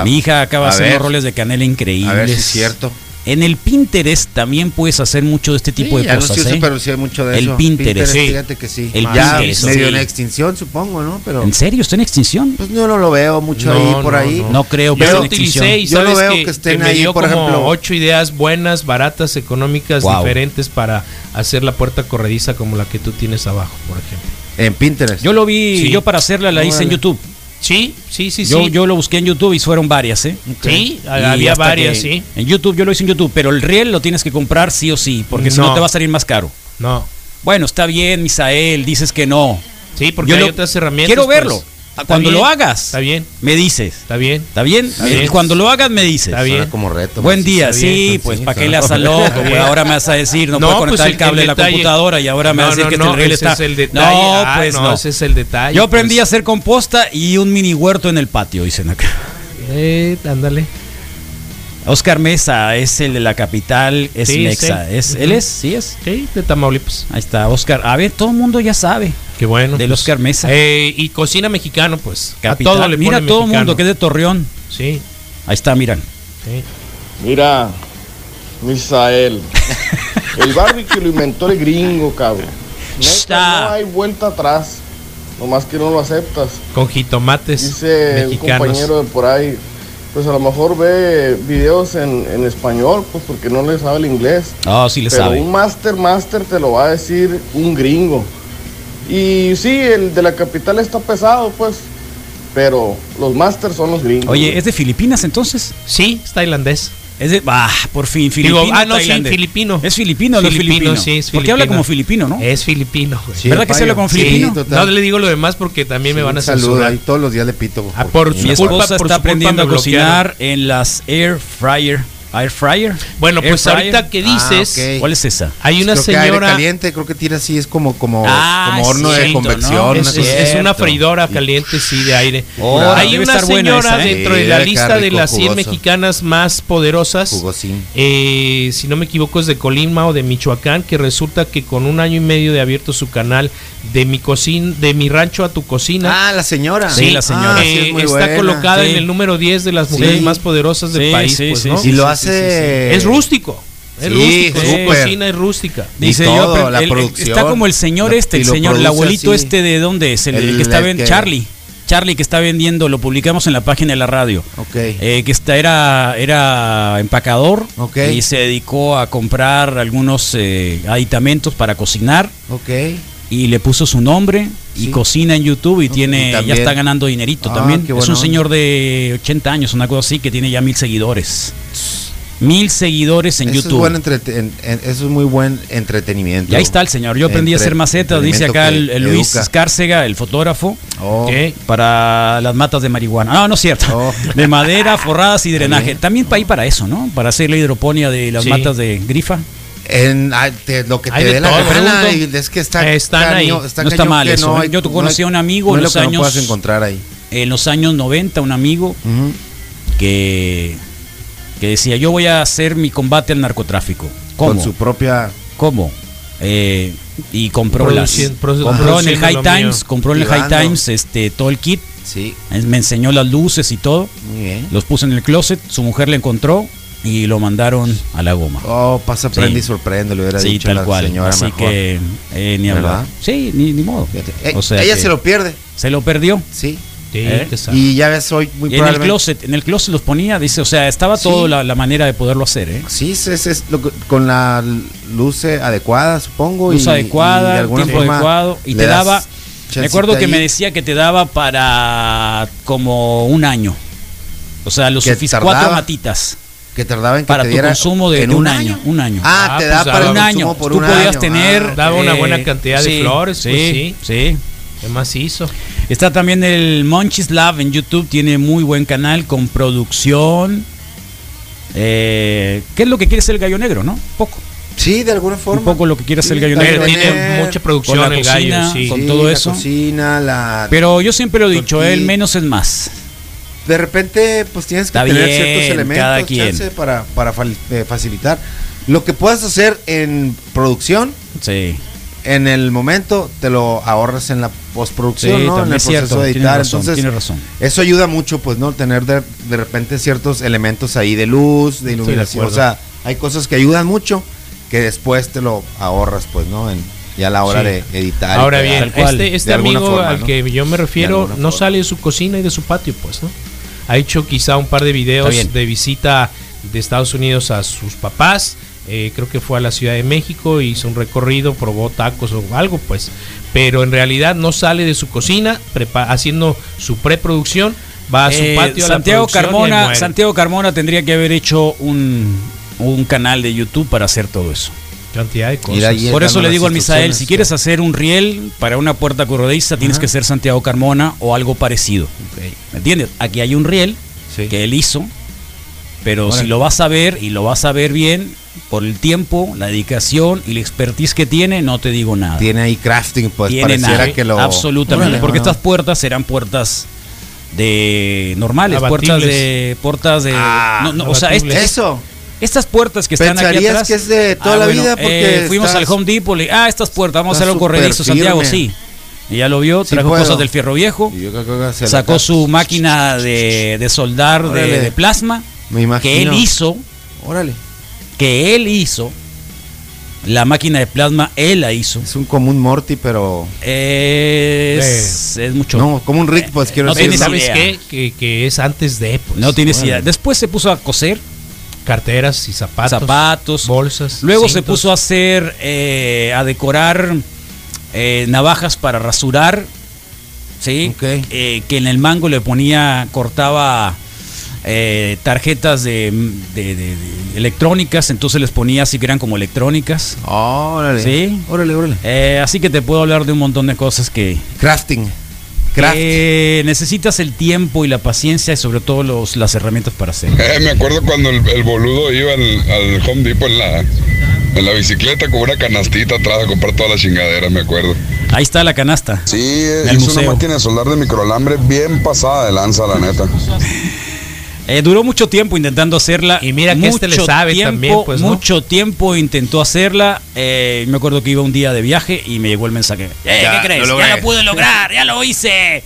a- Mi hija acaba haciendo ver. roles de canela increíbles. A ver si es cierto. En el Pinterest también puedes hacer mucho de este tipo Sí, de no cosas. usa, ¿eh? pero sí hay mucho de El eso. Pinterest. Sí. Fíjate que sí. El ya Pinterest, medio sí. en extinción, supongo, ¿no? Pero ¿En serio? ¿Está en extinción? pues yo no lo veo mucho No, ahí por no, ahí. no. No creo que Yo lo utilicé y Yo no sabes veo que, que estén me ahí, dio por como ejemplo. ocho ideas buenas, baratas, económicas, Wow. diferentes para hacer la puerta corrediza como la que tú tienes abajo, por ejemplo. En Pinterest. Yo lo vi, Sí. yo para hacerla la hice en. YouTube. Sí, sí, sí, Yo, sí. yo lo busqué en YouTube y fueron varias, ¿eh? sí, Y había varias, sí. En YouTube, yo lo hice en YouTube, pero el riel lo tienes que comprar sí o sí, porque si no No. te va a salir más caro. No. Bueno, está bien, Misael, dices que no. Sí, porque Yo hay lo- otras herramientas. Quiero pues. verlo. Cuando bien, lo hagas, Está bien, me dices. está bien. ¿Está bien? bien. Y Cuando lo hagas, me dices. Está bien. Suena como reto. Buen pues, día, está sí, bien, pues sí, ¿para qué le haces loco? Está bien. ahora me vas a decir, no, No, puedo pues conectar el- el cable el de la computadora y ahora me vas a decir que no, el riel ese está. es el detalle. No, Ah, pues no. ese es el detalle. Yo aprendí a pues. hacer composta y un mini huerto en el patio, dicen acá. Eh, ándale. Oscar Mesa es el de la capital, es Sí, Mexa. sí. ¿Es. ¿Él es? ¿Sí es? Sí, de Tamaulipas. Ahí está, Oscar. A ver, todo el mundo ya sabe. Qué bueno. Del Oscar Mesa. Eh, y cocina mexicano, pues. Capital. A todo le Mira pone todo el mundo que es de Torreón. Sí, Ahí está, miran. sí. Mira, Misael. el barbecue lo inventó el gringo, cabrón. Neta, Está. no hay vuelta atrás. Nomás que no lo aceptas. Con jitomates Dice un mexicanos. compañero de por ahí. Pues a lo mejor ve videos en, en español, pues porque no le sabe el inglés. Oh, sí le Pero sabe. un master master te lo va a decir un gringo. Y sí, el de la capital está pesado, pues. Pero los masters son los gringos. Oye, ¿es de Filipinas entonces? Sí, es tailandés. Es de, ah, por fin, Digo, filipino. ah, no, sí, filipino. Es filipino, no es filipino. sí, es Porque habla filipino. como filipino, ¿no? Es filipino, güey. Sí, ¿Verdad que se habla como filipino? Sí, total. No le digo lo demás porque también me van a ahí todos los días le pito. Ah, porque- por Mi su culpa, esposa por está su culpa aprendiendo a cocinar en las air fryer. ¿Air fryer? Bueno, Air pues fryer. ahorita que Ah, dices, ok. ¿Cuál es esa? hay una Creo que aire señora. caliente, creo que tira así, es como, como, Ah, como horno de convección. Es, una freidora caliente, sí, de aire. Órale, Hay una señora esa, ¿eh? dentro Sí, de la lista de las 100 jugoso. mexicanas más poderosas. Jugosín. Eh, si no me equivoco es de Colima o de Michoacán, que resulta que con un año y medio de abierto su canal de mi cocina, de mi rancho a tu cocina. Ah, la señora. Sí, la señora. Ah, sí, eh, es muy está buena. colocada sí. en el número 10 de las mujeres Sí. más poderosas del Sí, país, sí, pues, sí, ¿no? sí, Y lo sí, hace. Es rústico. Es Sí, rústico, su cocina es rústica. Dice todo, yo, la el- el- producción, está como el señor este, el señor, el abuelito este de dónde es, el, El- que está vendiendo, que- Charlie. Charlie que está vendiendo, lo publicamos en la página de la radio. Ok. Eh, que está, era, era empacador Ok. y se dedicó a comprar algunos eh, aditamentos para cocinar ok. y le puso su nombre y Sí. cocina en YouTube y tiene y ya está ganando dinerito Ah, también. Es un señor de 80 años, una cosa así, que tiene ya mil seguidores. Mil seguidores en eso YouTube. Es buen en- en- eso es muy buen entretenimiento. Y ahí está el señor. Yo aprendí a hacer macetas, dice acá el, el Luis Educa. Escárcega, el fotógrafo, Oh, ¿Qué? para las matas de marihuana. No, no es cierto. Oh. De madera, forradas y drenaje. También para ahí para eso, ¿no? Para hacer la hidroponía de las Sí. matas de grifa. En, ah, te- lo que te de dé la gana. Es que está Están ahí. No está mal eso, ¿eh? Yo conocí a un amigo no en lo los no años- encontrar ahí. En los años 90, un amigo que, que decía, yo voy a hacer mi combate al narcotráfico. ¿Cómo? Con su propia. ¿Cómo? Eh, y compró las compró en el High Times, mío. compró en el High. Times este todo el kit, Sí, me enseñó las luces y todo, muy bien. los puso en el closet, su mujer le encontró y lo mandaron a la goma. Oh, pasa, Sí. prende y sorprende, le hubiera sí, dicho tal la cual. señora Así mejor. que eh, ni hablar. ¿Verdad? Sí, ni, ni modo. Fíjate, eh, O sea ella que se lo pierde, se lo perdió. sí. Sí, ¿Eh? Y ya ves hoy muy Y en el closet, en el closet los ponía, dice, o sea, estaba Sí. todo la, la manera de poderlo hacer, ¿eh? Sí, es, es- es lo que- con la luz eh, adecuada, supongo. Luz y- y adecuada, de alguna tiempo forma adecuado. Y te daba. Me acuerdo que ahí. me decía que te daba para como un año. O sea, los cuatro matitas. que tardaba en que para te tu diera consumo de, en de un año, un año. Ah, Ah, te pues da daba para un año. por Tú un podías año. tener. Ah, Daba una eh, buena cantidad de flores, Sí, pues sí. sí. ¿Qué más hizo? Está también el Monchis Lab en YouTube, tiene muy buen canal con producción. Eh, ¿Qué es lo que quiere ser el gallo negro, no? Poco. Sí, de alguna forma. Un poco lo que quiere hacer el Sí, gallo también negro. Tiene, mucha producción con la el cocina, gallo, sí. con Sí, todo la eso. cocina, la. Pero yo siempre lo he dicho, el menos es más. de repente, pues tienes que Está tener bien, ciertos elementos cada quien. chance, para, para eh, facilitar. Lo que puedas hacer en producción, Sí. En el momento, te lo ahorras en la postproducción, Sí, ¿no? En el es proceso cierto, de editar. razón, Entonces, tiene razón. eso ayuda mucho, pues, ¿no? Tener de, de repente ciertos elementos ahí de luz, de de iluminación. o sea, hay cosas que ayudan mucho que después te lo ahorras, pues, ¿no? En, ya a la hora Sí. de editar. Ahora bien, cual, este, este amigo forma, al ¿no? que yo me refiero no forma. sale de su cocina y de su patio, pues, ¿no? Ha hecho quizá un par de videos de visita de Estados Unidos a sus papás. Eh, creo que fue a la Ciudad de México, hizo un recorrido, probó tacos o algo, pues. Pero en realidad no sale de su cocina, prepa- haciendo su preproducción, va a su Eh, patio a la Santiago y ahí Carmona. Santiago Carmona tendría que haber hecho un, un canal de YouTube para hacer todo eso. Cantidad de cosas. Por eso le digo al Misael, si quieres hacer un riel para una puerta corrediza, tienes que ser Santiago Carmona o algo parecido. ¿Me entiendes? Aquí hay un riel Sí. que él hizo, pero si lo vas a ver y lo vas a ver bien, por el tiempo, la dedicación y la expertise que tiene, no te digo nada. Tiene ahí crafting, pues Tiene pareciera nada, que lo. absolutamente, Órale, porque bueno. estas puertas serán puertas de normales, Abatibles. puertas de puertas de Ah, no, no, o sea, este- Eso. estas puertas que están aquí Pensarías atrás. que es de toda la vida porque eh, fuimos estás- al Home Depot, le, ah, estas puertas, vamos a estás hacerlo corredizo, Santiago, sí. Y ya lo vio, Sí trajo puedo. cosas del fierro viejo, Y yo creo que se la sacó su máquina de, de soldar de plasma, Me imagino. que él hizo, Órale. Que él hizo. La máquina de plasma, él la hizo. Es un común Morty, pero. Es, es mucho. No, como un Rick, pues quiero no decir. ¿Sabes idea. qué? Que, que es antes de, pues. No tienes idea. Después se puso a coser Carteras y zapatos. zapatos. Bolsas. Luego se puso a hacer, eh, a decorar eh, navajas para rasurar. ¿Sí? Ok. Eh, que en el mango le ponía, cortaba eh, tarjetas de, de- de- de electrónicas, entonces les ponía así que eran como electrónicas. Órale. Sí. Órale, órale. Eh, así que te puedo hablar de un montón de cosas que, Crafting. Craft. que necesitas el tiempo y la paciencia y sobre todo los, las herramientas para hacer. Eh, me acuerdo cuando el, el boludo iba al, al Home Depot en la, en la bicicleta con una canastita atrás a comprar todas las chingaderas, me acuerdo. Ahí está la canasta. Sí, museo. una máquina de soldar de microalambre bien pasada de lanza, la neta. Eh, duró mucho tiempo intentando hacerla. Y mira que mucho este le sabe tiempo, también, pues, ¿no? Mucho tiempo intentó hacerla. Eh, me acuerdo que iba un día de viaje y me llegó el mensaje. Eh, Ya, ¿Qué crees? lo logré. ya lo pude lograr, ya lo hice.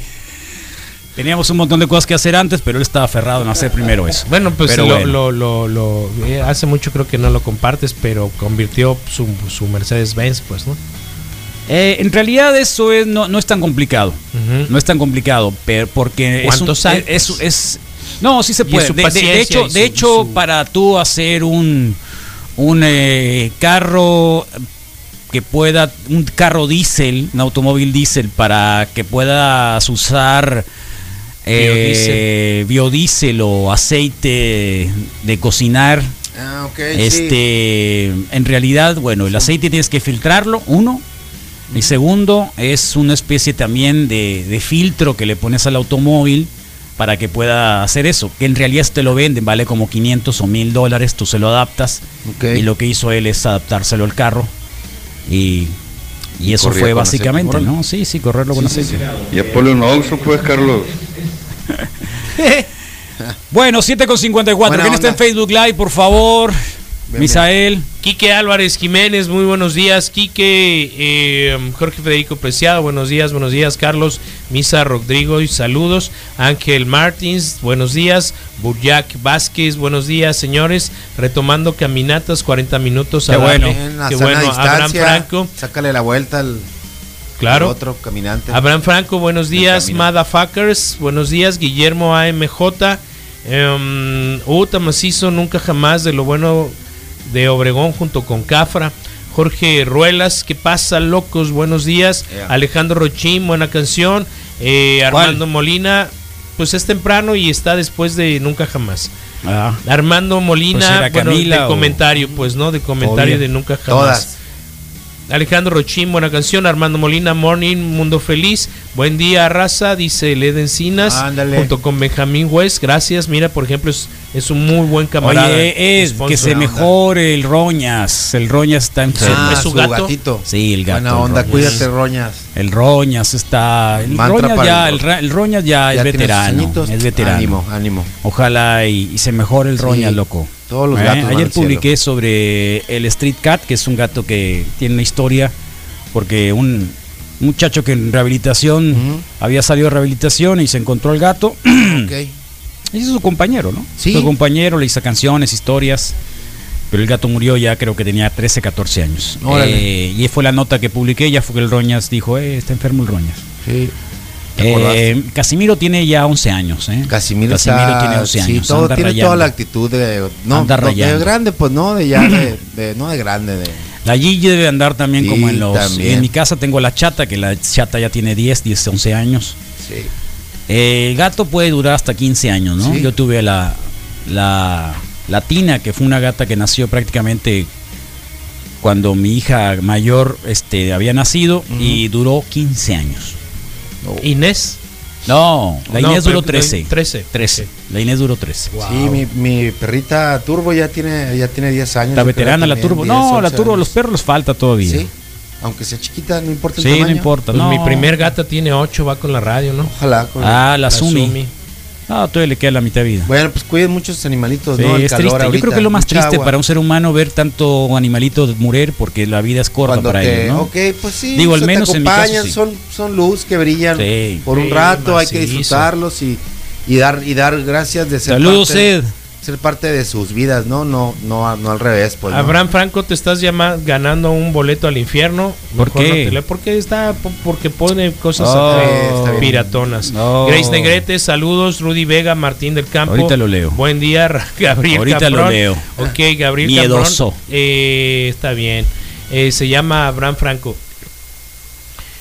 Teníamos un montón de cosas que hacer antes, pero él estaba aferrado en hacer primero eso. Bueno, pues Pero lo, bueno. lo- lo- lo- eh, hace mucho creo que no lo compartes, pero convirtió su, su Mercedes-Benz, pues, ¿no? Eh, en realidad eso es, no, no es tan complicado. No es tan complicado, pero porque es un- ¿Cuántos hay, es, pues? es- no, sí se puede. De, de- de paciencia hecho, de hecho su- para tú hacer un un eh, carro que pueda un carro diésel, un automóvil diésel para que puedas usar eh, biodiesel o aceite de cocinar. Ah. Este, en realidad, bueno, el aceite tienes que filtrarlo, uno. Y segundo, es una especie también de, de filtro que le pones al automóvil para que pueda hacer eso. Que en realidad te lo venden, vale como 500 o 1000 dólares, tú se lo adaptas. Y lo que hizo él es adaptárselo al carro. Y, y eso corría fue básicamente. ¿no? Sí, sí, correrlo con aceite. Y Apolo no uso, pues, Carlos. Bueno, 7 con 54. Buena ¿Quién está en. Facebook Live, por favor? Bien, Misael. Quique Álvarez Jiménez, muy buenos días. Quique, eh, Jorge Federico Preciado, buenos días, buenos días. Carlos Misa Rodrigo, y saludos. Ángel Martins, buenos días. Burjac Vázquez, buenos días, señores. Retomando caminatas, 40 minutos. Qué bueno. Qué bueno. Abraham distancia, Franco, Sácale la vuelta al, claro. al otro caminante. Abraham Franco, buenos días. Motherfuckers, buenos días. Guillermo AMJ. Um, Uta Macizo, nunca jamás de lo bueno de Obregón junto con Cafra. Jorge Ruelas, ¿qué pasa, locos? Buenos días. Yeah. Alejandro Rochín, buena canción. Eh, Armando Molina, pues es temprano y está después de Nunca Jamás. Ah, Armando Molina, Pues bueno, Camila de o- comentario, pues no, de comentario Obvio. de Nunca Jamás. Todas. Alejandro Rochín, buena canción. Armando Molina, Morning, Mundo Feliz. Buen día, raza, dice Led Encinas. Ándale. Junto con Benjamín West. Gracias. Mira, por ejemplo, es, es un muy buen camarada. Oye, es que se mejore el Roñas. El Roñas está enfermo. Ah, ¿Es su su, gato? gatito. Sí, el gato. Buena onda, Roñas. cuídate, Roñas. El Roñas está. El Roñas ya, el- el, Ra- el Roñas ya, es Ya sus veterano. Es veterano. Ánimo, ánimo. Ojalá y, y se mejore el Sí, Roñas, loco. Todos los ¿Eh? gatos Ayer publiqué sobre el Street Cat, que es un gato que tiene una historia. Porque un muchacho que en rehabilitación había salido de rehabilitación y se encontró el gato. Ok. Y es su compañero, ¿no? Sí. Su compañero, le hizo canciones, historias. Pero el gato murió ya, creo que tenía 13, 14 años. Eh, y fue la nota que publiqué, ya fue que el Roñas dijo, eh, está enfermo el Roñas. Sí. ¿Te Eh, Casimiro tiene ya 11 años, ¿eh? Casimiro, está- tiene 11 sí, años. todo, tiene rayando. toda la actitud de no, Anda no, de grande, pues no, de ya de, de- no de grande, de La Gigi debe andar también Sí, como en los... también. En mi casa tengo la chata, que la chata ya tiene 10, 10, 11 años. sí. Eh, el gato puede durar hasta 15 años, ¿no? Sí. Yo tuve la, la latina, que fue una gata que nació prácticamente cuando mi hija mayor este, había nacido y duró 15 años. Inés. No, la No, Inés duró pero- 13. 13. 13. La Inés duró 13. Sí, mi, mi perrita Turbo ya tiene ya tiene 10 años. La veterana, la turbo. 10, No, la 11 turbo, a los años. perros les falta todavía. Sí. Aunque sea chiquita, no importa el Sí, no tamaño. importa. Pues no. mi primer gata tiene 8, va con la radio, ¿no? Ojalá. con- Ah, la, Sumi. No, todavía le queda la mitad de vida. Bueno, pues cuiden muchos animalitos, Sí, ¿no? El es calor triste. Yo creo que es lo más triste agua. para un ser humano ver tanto animalito morir porque la vida es corta Cuando para te, ellos, ¿no? ok, pues sí, Digo, al menos te en mi caso, acompañan, sí. son, son luz que brillan Sí. por un rato, hay que disfrutarlos y, y dar y dar gracias de ser Saludos, parte, Ed. Ser parte de sus vidas, ¿no? No, no, no al revés, pues. ¿no? Abraham Franco, te estás llama- ganando un boleto al infierno. ¿Por Mejor qué? no porque está po- porque pone cosas Oh, bien. piratonas. No. Grace Negrete, saludos. Rudy Vega, Martín del Campo. Ahorita lo leo. Buen día, Gabriel Ahorita lo Camprón. leo. Ok, Gabriel Miedoso. Eh, está bien. Eh, se llama Abraham Franco.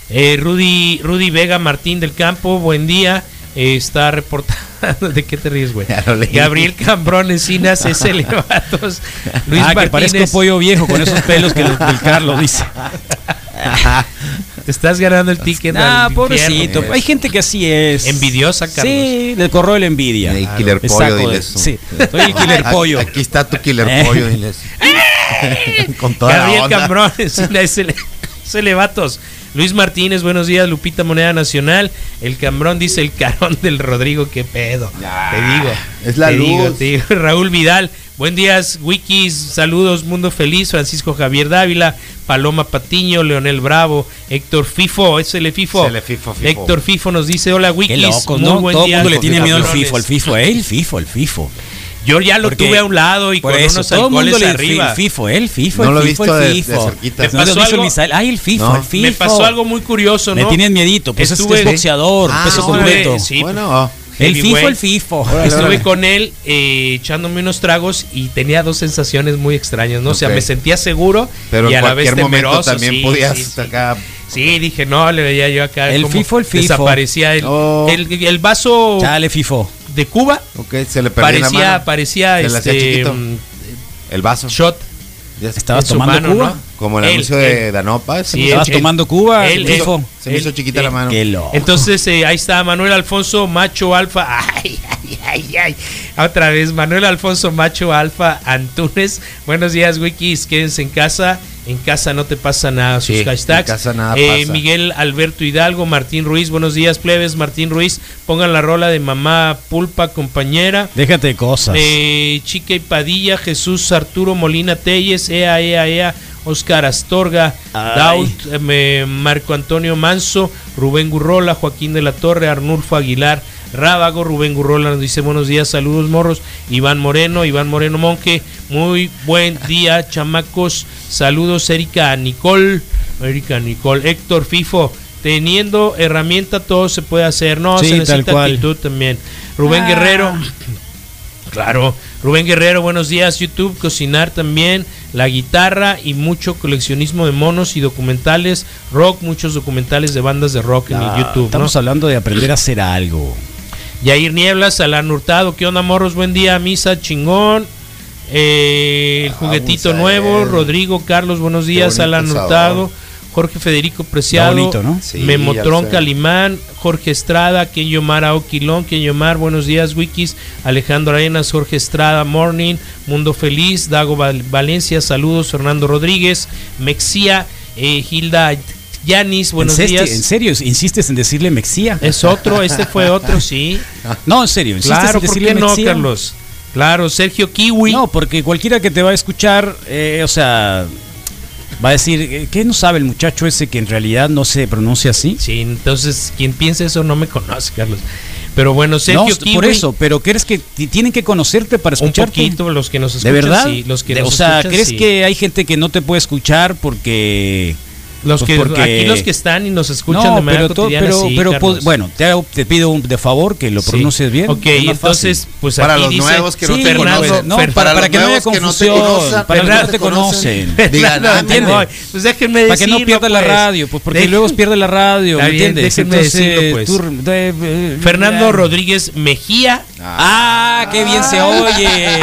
Eh, Rudy, Rudy Vega, Martín del Campo, buen día. Eh, está reportando ¿De qué te ríes, güey? Ya lo leí. Gabriel Cambrón Encinas, S. Levatos, Luis ah, que Martínez. parezco pollo viejo con esos pelos que el, el Carlos dice. Te estás ganando el ticket. Ah, pobrecito. Hay gente que así es. Envidiosa, Carlos. Sí, le corroe la envidia. Killer Me pollo, diles. Sí, soy el killer Aquí- pollo. Aquí está tu killer Eh. pollo, diles. Con toda la Gabriel onda. Cambrón Encinas, S. Levatos. Luis Martínez, buenos días. Lupita Moneda Nacional. El Cambrón dice el carón del Rodrigo. ¿Qué pedo? te digo. es la te digo, te digo. Raúl Vidal. Buen días, Wikis. Saludos, Mundo Feliz. Francisco Javier Dávila. Paloma Patiño. Leonel Bravo. Héctor Fifo. Es el Fifo. El Fifo, Fifo. Héctor Fifo nos dice: Hola, Wikis. Qué loco, Muy ¿no? buen Todo el día, mundo le tiene miedo al cabrones". FIFO, al FIFO, eh, el FIFO, el FIFO. Yo ya lo Porque- tuve a un lado y Por con eso, unos todo el mundo le arriba. el FIFO, eh, el FIFO, No el lo he FIFo, visto el de- de FIFo. cerquita. No ¿Te lo pasó algo? Ay, el FIFO, No. el FIFO. Me pasó algo muy curioso, ¿no? Le tienes miedito, pues es- Estuve- es boxeador, Ah, peso completo. sí. Bueno, el FIFO, el FIFO. Órale, Estuve órale. con él eh, echándome unos tragos y tenía dos sensaciones muy extrañas, ¿no? O sea, me sentía seguro pero y a la vez temeroso. también sí, podías sí, sí. acá. Sí, dije, no, le veía yo acá. El como FIFO, el FIFO. Desaparecía el, Oh. el, el vaso Chale, FIFO. De Cuba. Ok, se le perdió la Parecía, mano. parecía Se este chiquito. mm, El vaso. shot. Ya ¿Estabas tomando mano, Cuba? ¿no? Como el Él, anuncio de. Danopa. se Sí, me hizo- ¿Estabas él- tomando Cuba? él-. Se me hizo chiquita él- la mano. Qué loco. Entonces eh, ahí está Manuel Alfonso Macho Alfa. Ay, ay, ay, ay. Otra vez, Manuel Alfonso Macho Alfa Antunes. Buenos días, Wikis. Quédense en casa. En casa no te pasa nada. Sus Sí, hashtags. en casa nada Eh, pasa. Miguel Alberto Hidalgo, Martín Ruiz. Buenos días, plebes. Martín Ruiz. Pongan la rola de mamá Pulpa, compañera. Déjate de cosas. Eh, Chica y Padilla, Jesús Arturo Molina Telles, Ea, Ea, Ea, Oscar Astorga, Ay. Daut, eh, me- Marco Antonio Manso, Rubén Gurrola, Joaquín de la Torre, Arnulfo Aguilar, Rábago, Rubén Gurrola nos dice buenos días, saludos morros, Iván Moreno, Iván Moreno Monque, muy buen día, chamacos, saludos Erika Nicole, Erika Nicole, Héctor Fifo, teniendo herramienta todo se puede hacer, no, Sí, se tal necesita cual. actitud también. Rubén Ah. Guerrero, Claro, Rubén Guerrero, buenos días, YouTube, cocinar también, la guitarra y mucho coleccionismo de monos y documentales, rock, muchos documentales de bandas de rock en Ah, el YouTube. ¿no? Estamos hablando de aprender a hacer algo. Yair Nieblas, Alan Hurtado, ¿qué onda, morros? Buen día, misa, chingón. Eh, el Ah, juguetito nuevo, Rodrigo, Carlos, buenos días, Alan. Hurtado, Jorge Federico Preciado, bonito, ¿no? Sí, Memotron. Calimán, Jorge Estrada, Ken Yomar Aoquilón, Ken Yomar, buenos días, Wikis, Alejandro Arenas, Jorge Estrada, Morning, Mundo Feliz, Dago Val- Valencia, saludos, Fernando Rodríguez, Mexía, eh, Hilda Yanis, buenos ¿En, serio- días. ¿En serio? ¿Insistes en decirle Mexía? Es otro, este fue otro, sí. No, en serio. ¿insistes Claro, en ¿por decirle qué no, Mexía? Carlos? Claro, Sergio Kiwi. No, porque cualquiera que te va a escuchar, eh, o sea, va a decir, eh, ¿qué no sabe el muchacho ese que en realidad no se pronuncia así? Sí, entonces quien piense eso no me conoce, Carlos. Pero bueno, Sergio no, Kiwi. por eso, pero ¿crees que ti- tienen que conocerte para Un escucharte? poquito los que nos ¿De escuchan. verdad? sí, los que De- nos o sea, escuchan, ¿crees sí. que hay gente que no te puede escuchar porque... Los pues que porque- aquí los que están y nos escuchan no, de manera pero, pero, sí, pero, Carlos. pues, bueno, te, hago- te pido un- de favor que lo Sí. pronuncies bien. Ok, entonces, fácil. pues Para aquí los dice nuevos que no Sí, te Fernando, conocen. no, Fer- para, que no haya confusión, conozcan, para que no te conocen. conocen. Digan, ah. Pues déjenme Para que no pierda la radio, pues porque luego pierde la radio, Está ¿me bien, entiendes? déjenme decirlo, pues. tú- de- Fernando. Rodríguez Mejía, Ah, qué bien se oye.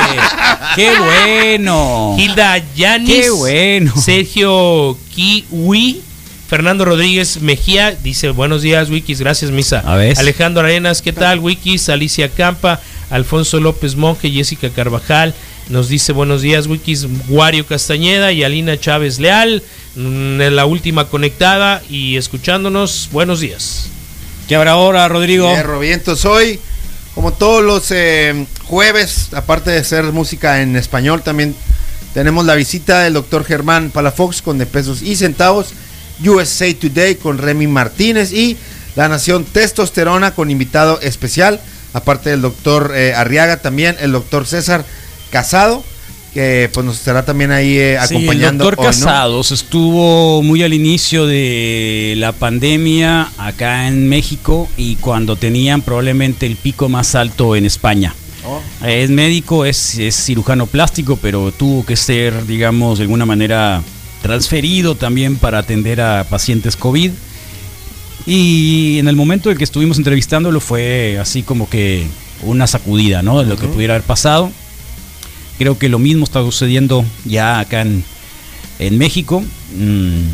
Qué bueno. Hilda Yanis, Qué bueno. Sergio Kiwi, Fernando Rodríguez Mejía dice buenos días Wikis, gracias Misa. A ver. Alejandro Arenas, ¿qué tal Wikis? Alicia Campa, Alfonso López Monje, Jessica Carvajal, nos dice buenos días Wikis, Wario Castañeda y Alina Chávez Leal, mm, la última conectada y escuchándonos, buenos días. ¿Qué habrá ahora, Rodrigo? Hierro, vientos. Hoy, como todos los eh, jueves, aparte de ser música en español, también tenemos la visita del doctor Germán Palafox con de pesos y centavos, USA Today con Remy Martínez y La Nación Testosterona con invitado especial, aparte del doctor eh, Arriaga, también el doctor César Casado, que pues nos estará también ahí eh, Sí, acompañando. el doctor hoy, ¿no? Casados estuvo muy al inicio de la pandemia acá en México y cuando tenían probablemente el pico más alto en España. Oh. Es médico, es, es cirujano plástico, pero tuvo que ser, digamos, de alguna manera transferido también para atender a pacientes COVID. Y en el momento en que estuvimos entrevistándolo fue así como que una sacudida, ¿no? De lo que pudiera haber pasado. Creo que lo mismo está sucediendo ya acá en, en México. Mm,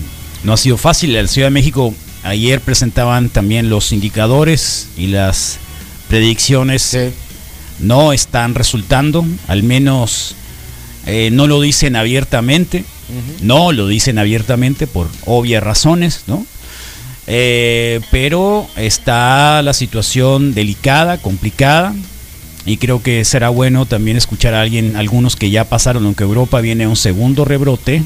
no ha sido fácil. En la Ciudad de México ayer presentaban también los indicadores y las predicciones no están resultando, al menos eh, no lo dicen abiertamente, no lo dicen abiertamente por obvias razones, ¿no? Eh, pero está la situación delicada, complicada, y creo que será bueno también escuchar a alguien, algunos que ya pasaron, aunque Europa viene un segundo rebrote,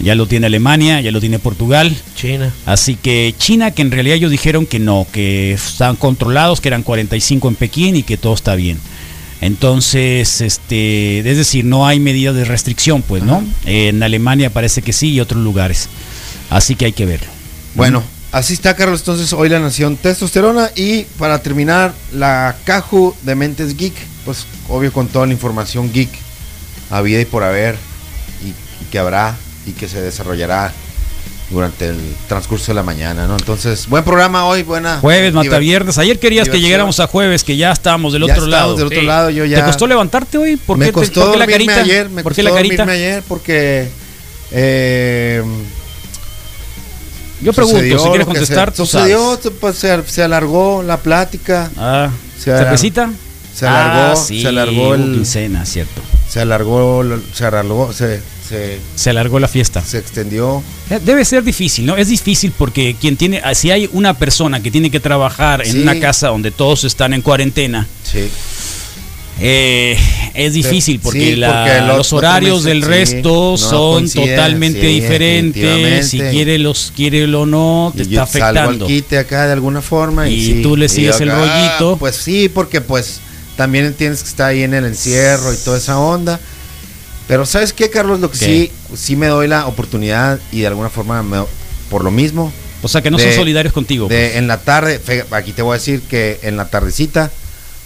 ya lo tiene Alemania, ya lo tiene Portugal. China. Así que China, que en realidad ellos dijeron que no, que están controlados, que eran 45 en Pekín y que todo está bien. Entonces, este, es decir, no hay medidas de restricción, pues, ¿no? En Alemania parece que sí y otros lugares. Así que hay que verlo. Bueno, así está, Carlos. Entonces, hoy la nación testosterona. Y para terminar, la Caju de Mentes Geek. Pues, obvio, con toda la información geek habida y por haber. Y, y que habrá y que se desarrollará durante el transcurso de la mañana, ¿no? Entonces, buen programa hoy, buena. Jueves, mata viernes. Ayer querías que llegáramos a jueves, que ya estábamos del Ya otro lado. del otro lado, yo ya- ¿Te costó levantarte hoy? ¿Por me qué, te- costó por qué la carita? ayer, me ¿Por qué costó la carita? ayer porque eh, Yo pregunto, sucedió si quieres contestar, sucedió, pues, se, se alargó la plática, Ah, se se alargó, Ah, sí, se alargó el, quincena, cierto. se alargó, se alargó, se, se, Se alargó la fiesta. se extendió. Eh, Debe ser difícil, ¿no? Es difícil porque quien tiene, ah, si hay una persona que tiene que trabajar en Sí. una casa donde todos están en cuarentena, Sí. Eh, es difícil porque, Sí, la- porque lo- los lo horarios del resto son totalmente sí, diferentes. Si quiere los quiere o no, te Y está afectando. quite acá de alguna forma y, tú le sigues el rollito. Pues sí, porque pues también entiendes que está ahí en el encierro y toda esa onda. Pero ¿sabes qué, Carlos? Lo que ¿Qué? sí, sí me doy la oportunidad y de alguna forma, me- por lo mismo, O sea que no de- son solidarios contigo. de pues. en la tarde, aquí te voy a decir que en la tardecita,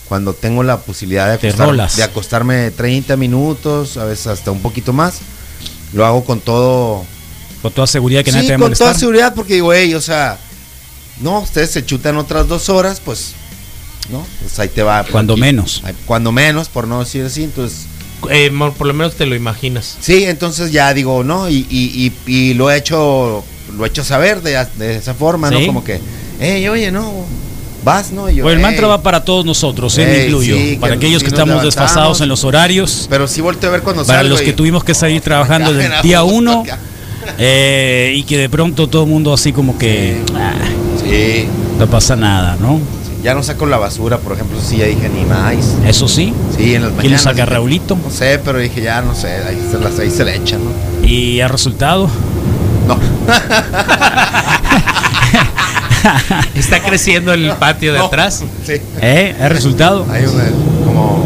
cuando tengo la posibilidad de, acostar- de acostarme 30 minutos, a veces hasta un poquito más, lo hago con todo Con toda seguridad que sí, nadie te va a con molestar. toda seguridad, porque digo, hey, o sea, no, ustedes se chutan otras dos horas, pues, ¿no? Pues ahí te va. Cuando Aquí- menos. Cuando menos, por no decir así, entonces. Eh, por lo menos te lo imaginas. Sí, entonces ya digo, ¿no? Y, y, y, y lo he hecho, lo he hecho saber de, de esa forma, Sí. ¿no? Como que, hey, oye, no, vas, ¿no? Y yo, Bueno, el mantra va para todos nosotros, ¿eh? me Ey, incluyo. sí, para que aquellos que estamos desfasados en los horarios. Pero sí volteo a ver cuando Para los y- que tuvimos que salir trabajando desde el día uno eh, y que de pronto todo el mundo así como que ah, Sí, no pasa nada, ¿no? ya no saco la basura, por ejemplo, sí, ya dije ni más. Eso sí. Sí, en las ¿Quién lo saca, Raulito? No sé, pero dije, ya no sé, ahí se, las, ahí se le echan, ¿no? Y ha resultado. No. Está creciendo el patio de No. atrás. Sí. ¿Eh? ¿Ha resultado? Hay una, como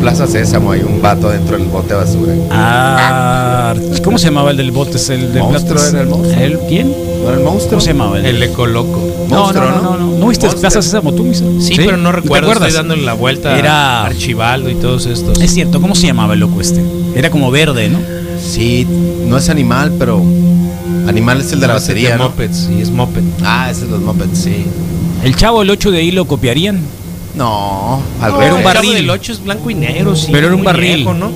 Plaza Sésamo, hay un vato dentro del bote de basura. Ah, ¿Cómo se llamaba el del bote? ¿Es el del Monstruo era el monstruo. ¿El quién? ¿No era el monstruo? ¿Cómo se llamaba el? El ecoloco. no, Monstruo, no, no, no, ¿no? no. ¿No viste. Plaza Sésamo tú, Misa? Sí, pero no ¿Te recuerdo. acuerdas? Estoy dándole la vuelta Era- Archibaldo y todos estos. Es cierto, ¿cómo se llamaba el loco este? Era como verde, ¿no? Sí, no es animal, pero. Animal es el de la batería. ¿no? Mopeds, sí, es Moped. Ah, ese es los mopeds, sí. El chavo, el 8 de ahí lo copiarían. No, al No, Era un el barril. Chavo del 8 es blanco y negro, sí. Pero era un barril. viejo, ¿no?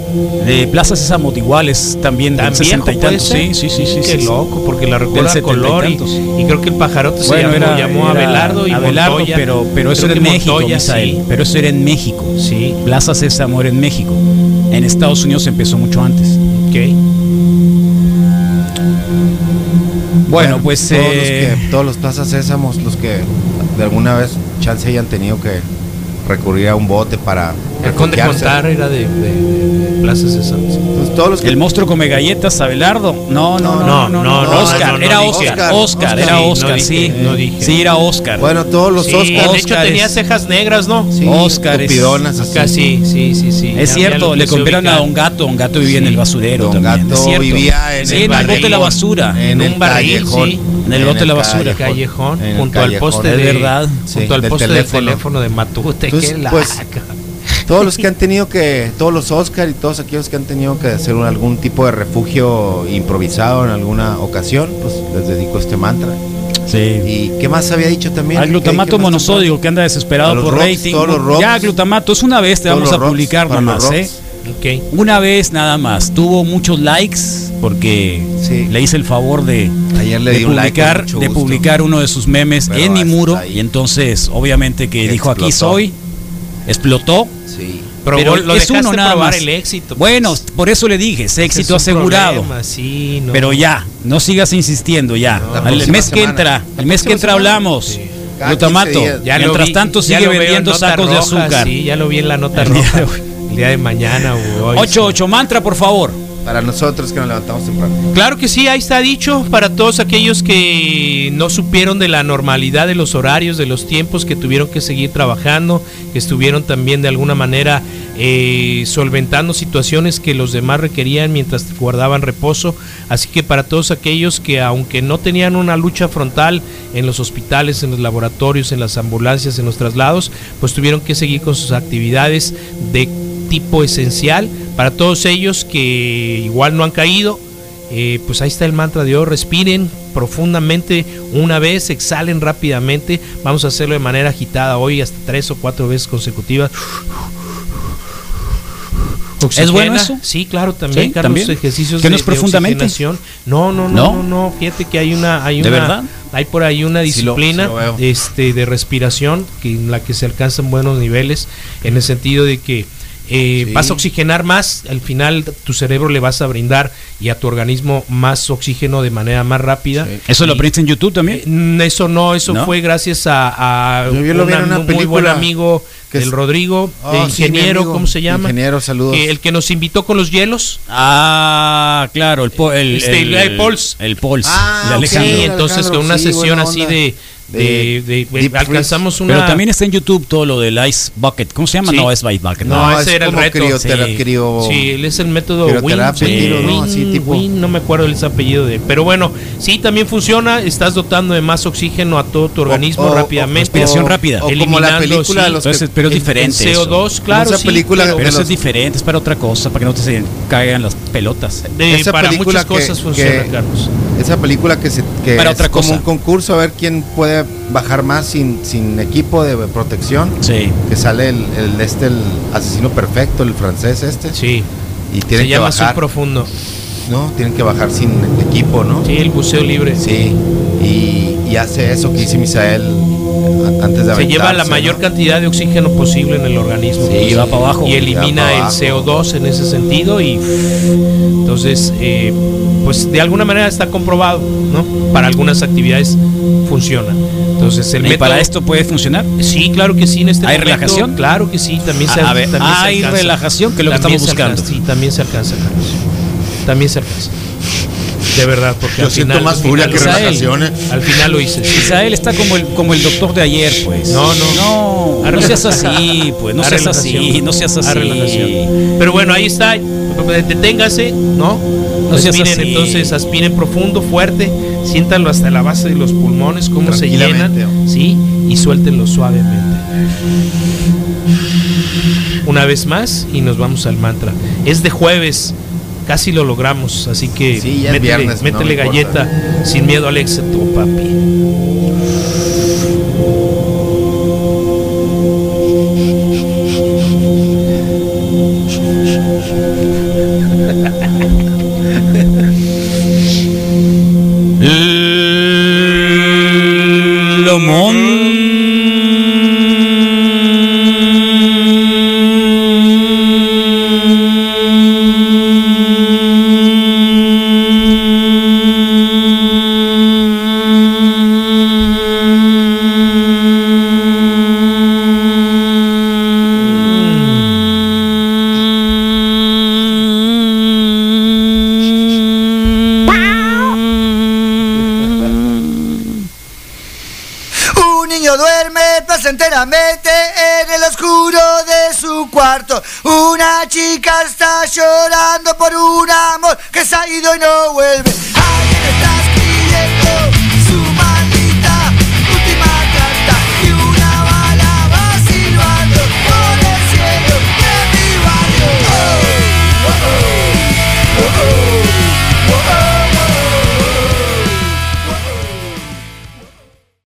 De Plaza Sésamo iguales también del Tan 60 y tantos. ser. Sí, sí, sí, sí. Qué sí. loco, porque la recuerdo a 70 y color y, tantos. y creo que el pajarote se llamó, era, llamó era Abelardo y Abelardo, Montoya. pero, pero eso era en México, Montoya, Misael. sí. Pero eso era en México. Sí. Plaza Sésamo era en México. En Estados Unidos empezó mucho antes. Ok. Bueno, pues Todos, eh, los que, todos los plazas Sésamos, los que de alguna vez chance hayan tenido que recurrir a un bote para. El conde. Contar era de, de, de Pues todos los que el monstruo come galletas, Abelardo. No, no, no, no, no, no, no, Oscar, no, no era. Oscar, Oscar, Oscar, era sí, no Oscar, dije, sí. no dije. Sí, era Oscar. Bueno, todos los Sí, Oscars. de hecho Oscar tenía cejas negras, ¿no? Sí, Oscar así. Acá sí, sí, sí, sí. Es cierto, le compraron a. Don Gato, Don Gato vivía en el basurero Don también, Gato es cierto. vivía en Sí, el bote de la basura. en un barril, sí. En el bote de la basura. Callejón, En el junto al poste Es de verdad. Junto al poste del teléfono de Matute, la pues, Todos los que han tenido que, todos los Oscar y todos aquellos que han tenido que hacer un- algún tipo de refugio improvisado en alguna ocasión, pues les dedico este mantra. Sí. ¿Y qué más había dicho también? Al ¿Qué- glutamato monosódico que anda desesperado por rocks, rating. todos los rocks. ya, glutamato, es una vez te vamos a rocks, publicar para nada los más, ¿eh? rocks. Ok. Una vez nada más. Tuvo muchos likes porque Sí. le hice el favor de, Ayer le de di un like con publicar, de publicar uno de sus memes Pero en mi muro. ahí. Y entonces, obviamente, que dijo aquí soy, explotó. Sí. Pero, Pero lo es dejaste uno nada probar más. el éxito. Bueno, pues. por eso le dije, es éxito es asegurado. problema, sí, no. Pero ya, no sigas insistiendo ya. El mes que semana. entra, el mes que entra semana. hablamos. Sí. Glutamato. 15 días. Ya lo Mientras vi- tanto sigue vendiendo sacos de azúcar. Sí, ya lo vi en la nota El día roja. de hoy. El día de mañana o hoy. 8-8 mantra, por favor. Para nosotros que nos levantamos temprano. Claro que sí, ahí está dicho para todos aquellos que no supieron de la normalidad de los horarios, de los tiempos, que tuvieron que seguir trabajando, que estuvieron también de alguna manera eh, solventando situaciones que los demás requerían mientras guardaban reposo. Así que para todos aquellos que aunque no tenían una lucha frontal en los hospitales, en los laboratorios, en las ambulancias, en los traslados, pues tuvieron que seguir con sus actividades de tipo esencial. Para todos ellos que igual no han caído, eh, pues ahí está el mantra de hoy. Respiren profundamente una vez, exhalen rápidamente. Vamos a hacerlo de manera agitada hoy, hasta tres o cuatro veces consecutivas. ¿Es bueno eso? Sí, claro, también, Sí, Carlos, también. ejercicios ¿Que no de, profundamente? de oxigenación. No, no, no, ¿No? no, no, Fíjate que hay una, hay ¿De una, verdad? hay por ahí una Sí lo- disciplina sí lo veo. este, de respiración que en la que se alcanzan buenos niveles, en el sentido de que eh, Sí. vas a oxigenar más, al final tu cerebro le vas a brindar y a tu organismo más oxígeno de manera más rápida. Sí. ¿Eso lo aprendiste en YouTube también? eh, Eso no, eso ¿No? fue gracias a, a Yo- yo lo vi en un una muy buen amigo que del Rodrigo, Oh, de ingeniero. ¿cómo se llama? Ingeniero, saludos. El que nos invitó con los hielos. Ah, claro, el, po- el, Este, el, el Pulse. El Pulse. Ah, de. Alejandro. Sí, entonces Alejandro, con una sí, sesión así onda. De, de, De de- alcanzamos una. Pero también está en YouTube todo lo del Ice Bucket. ¿Cómo se llama? Sí. No, es Ice Bucket. No, No, ese es era el reto. criotera- Sí. crio- Sí, él es el método Win, tiro, ¿no? Win, Así tipo- Win, no me acuerdo el apellido de él. Pero bueno, sí, también funciona. Estás dotando de más oxígeno a todo tu organismo O- o- rápidamente. respiración rápida. O como la Eliminando, película sí. de los Entonces, pero es diferente. el eso. CO2, claro. esa sí, película pero Pero eso los- es diferente, es para otra cosa, para que no te se caigan las pelotas. de- esa para película muchas que- cosas funciona, que- Carlos. Esa película que, se, que Para es otra como un concurso a ver quién puede bajar más sin, sin equipo de protección. Sí. Que sale el, el este el asesino perfecto, el francés este. Sí. Y Se tienen que llama bajar. Subprofundo. No, tienen que bajar sin equipo, ¿no? Sí, el buceo libre. Sí. Y, y hace eso que dice Misael antes de Se lleva la mayor ¿no? cantidad de oxígeno posible en el organismo. Sí, Y va para abajo. y elimina el para CO2 en ese sentido y entonces eh, pues de alguna manera está comprobado no para algunas actividades funciona entonces el ¿Y método para esto puede funcionar? sí claro que sí en este ¿Hay momento, relajación? claro que sí también se, A- ver, también se hay alcanza. relajación, que es lo que estamos alcanza, buscando. sí también se alcanza Carlos. también se alcanza de verdad porque Yo al siento final, más al furia final que ¿eh? al final lo hice. Israel está como el, como el doctor de ayer, pues. No, no. No, no seas así, pues. No A seas así, no seas A así. relajación. Pero bueno, ahí está. Deténgase, ¿no? No seas Respiren, así. entonces aspiren profundo, fuerte, siéntanlo hasta la base de los pulmones, cómo se llenan, ¿sí? Y suéltenlo suavemente. Una vez más y nos vamos al mantra. Es de jueves, casi lo logramos, así que Sí, métele, viernes, galleta sin miedo al éxito, papi.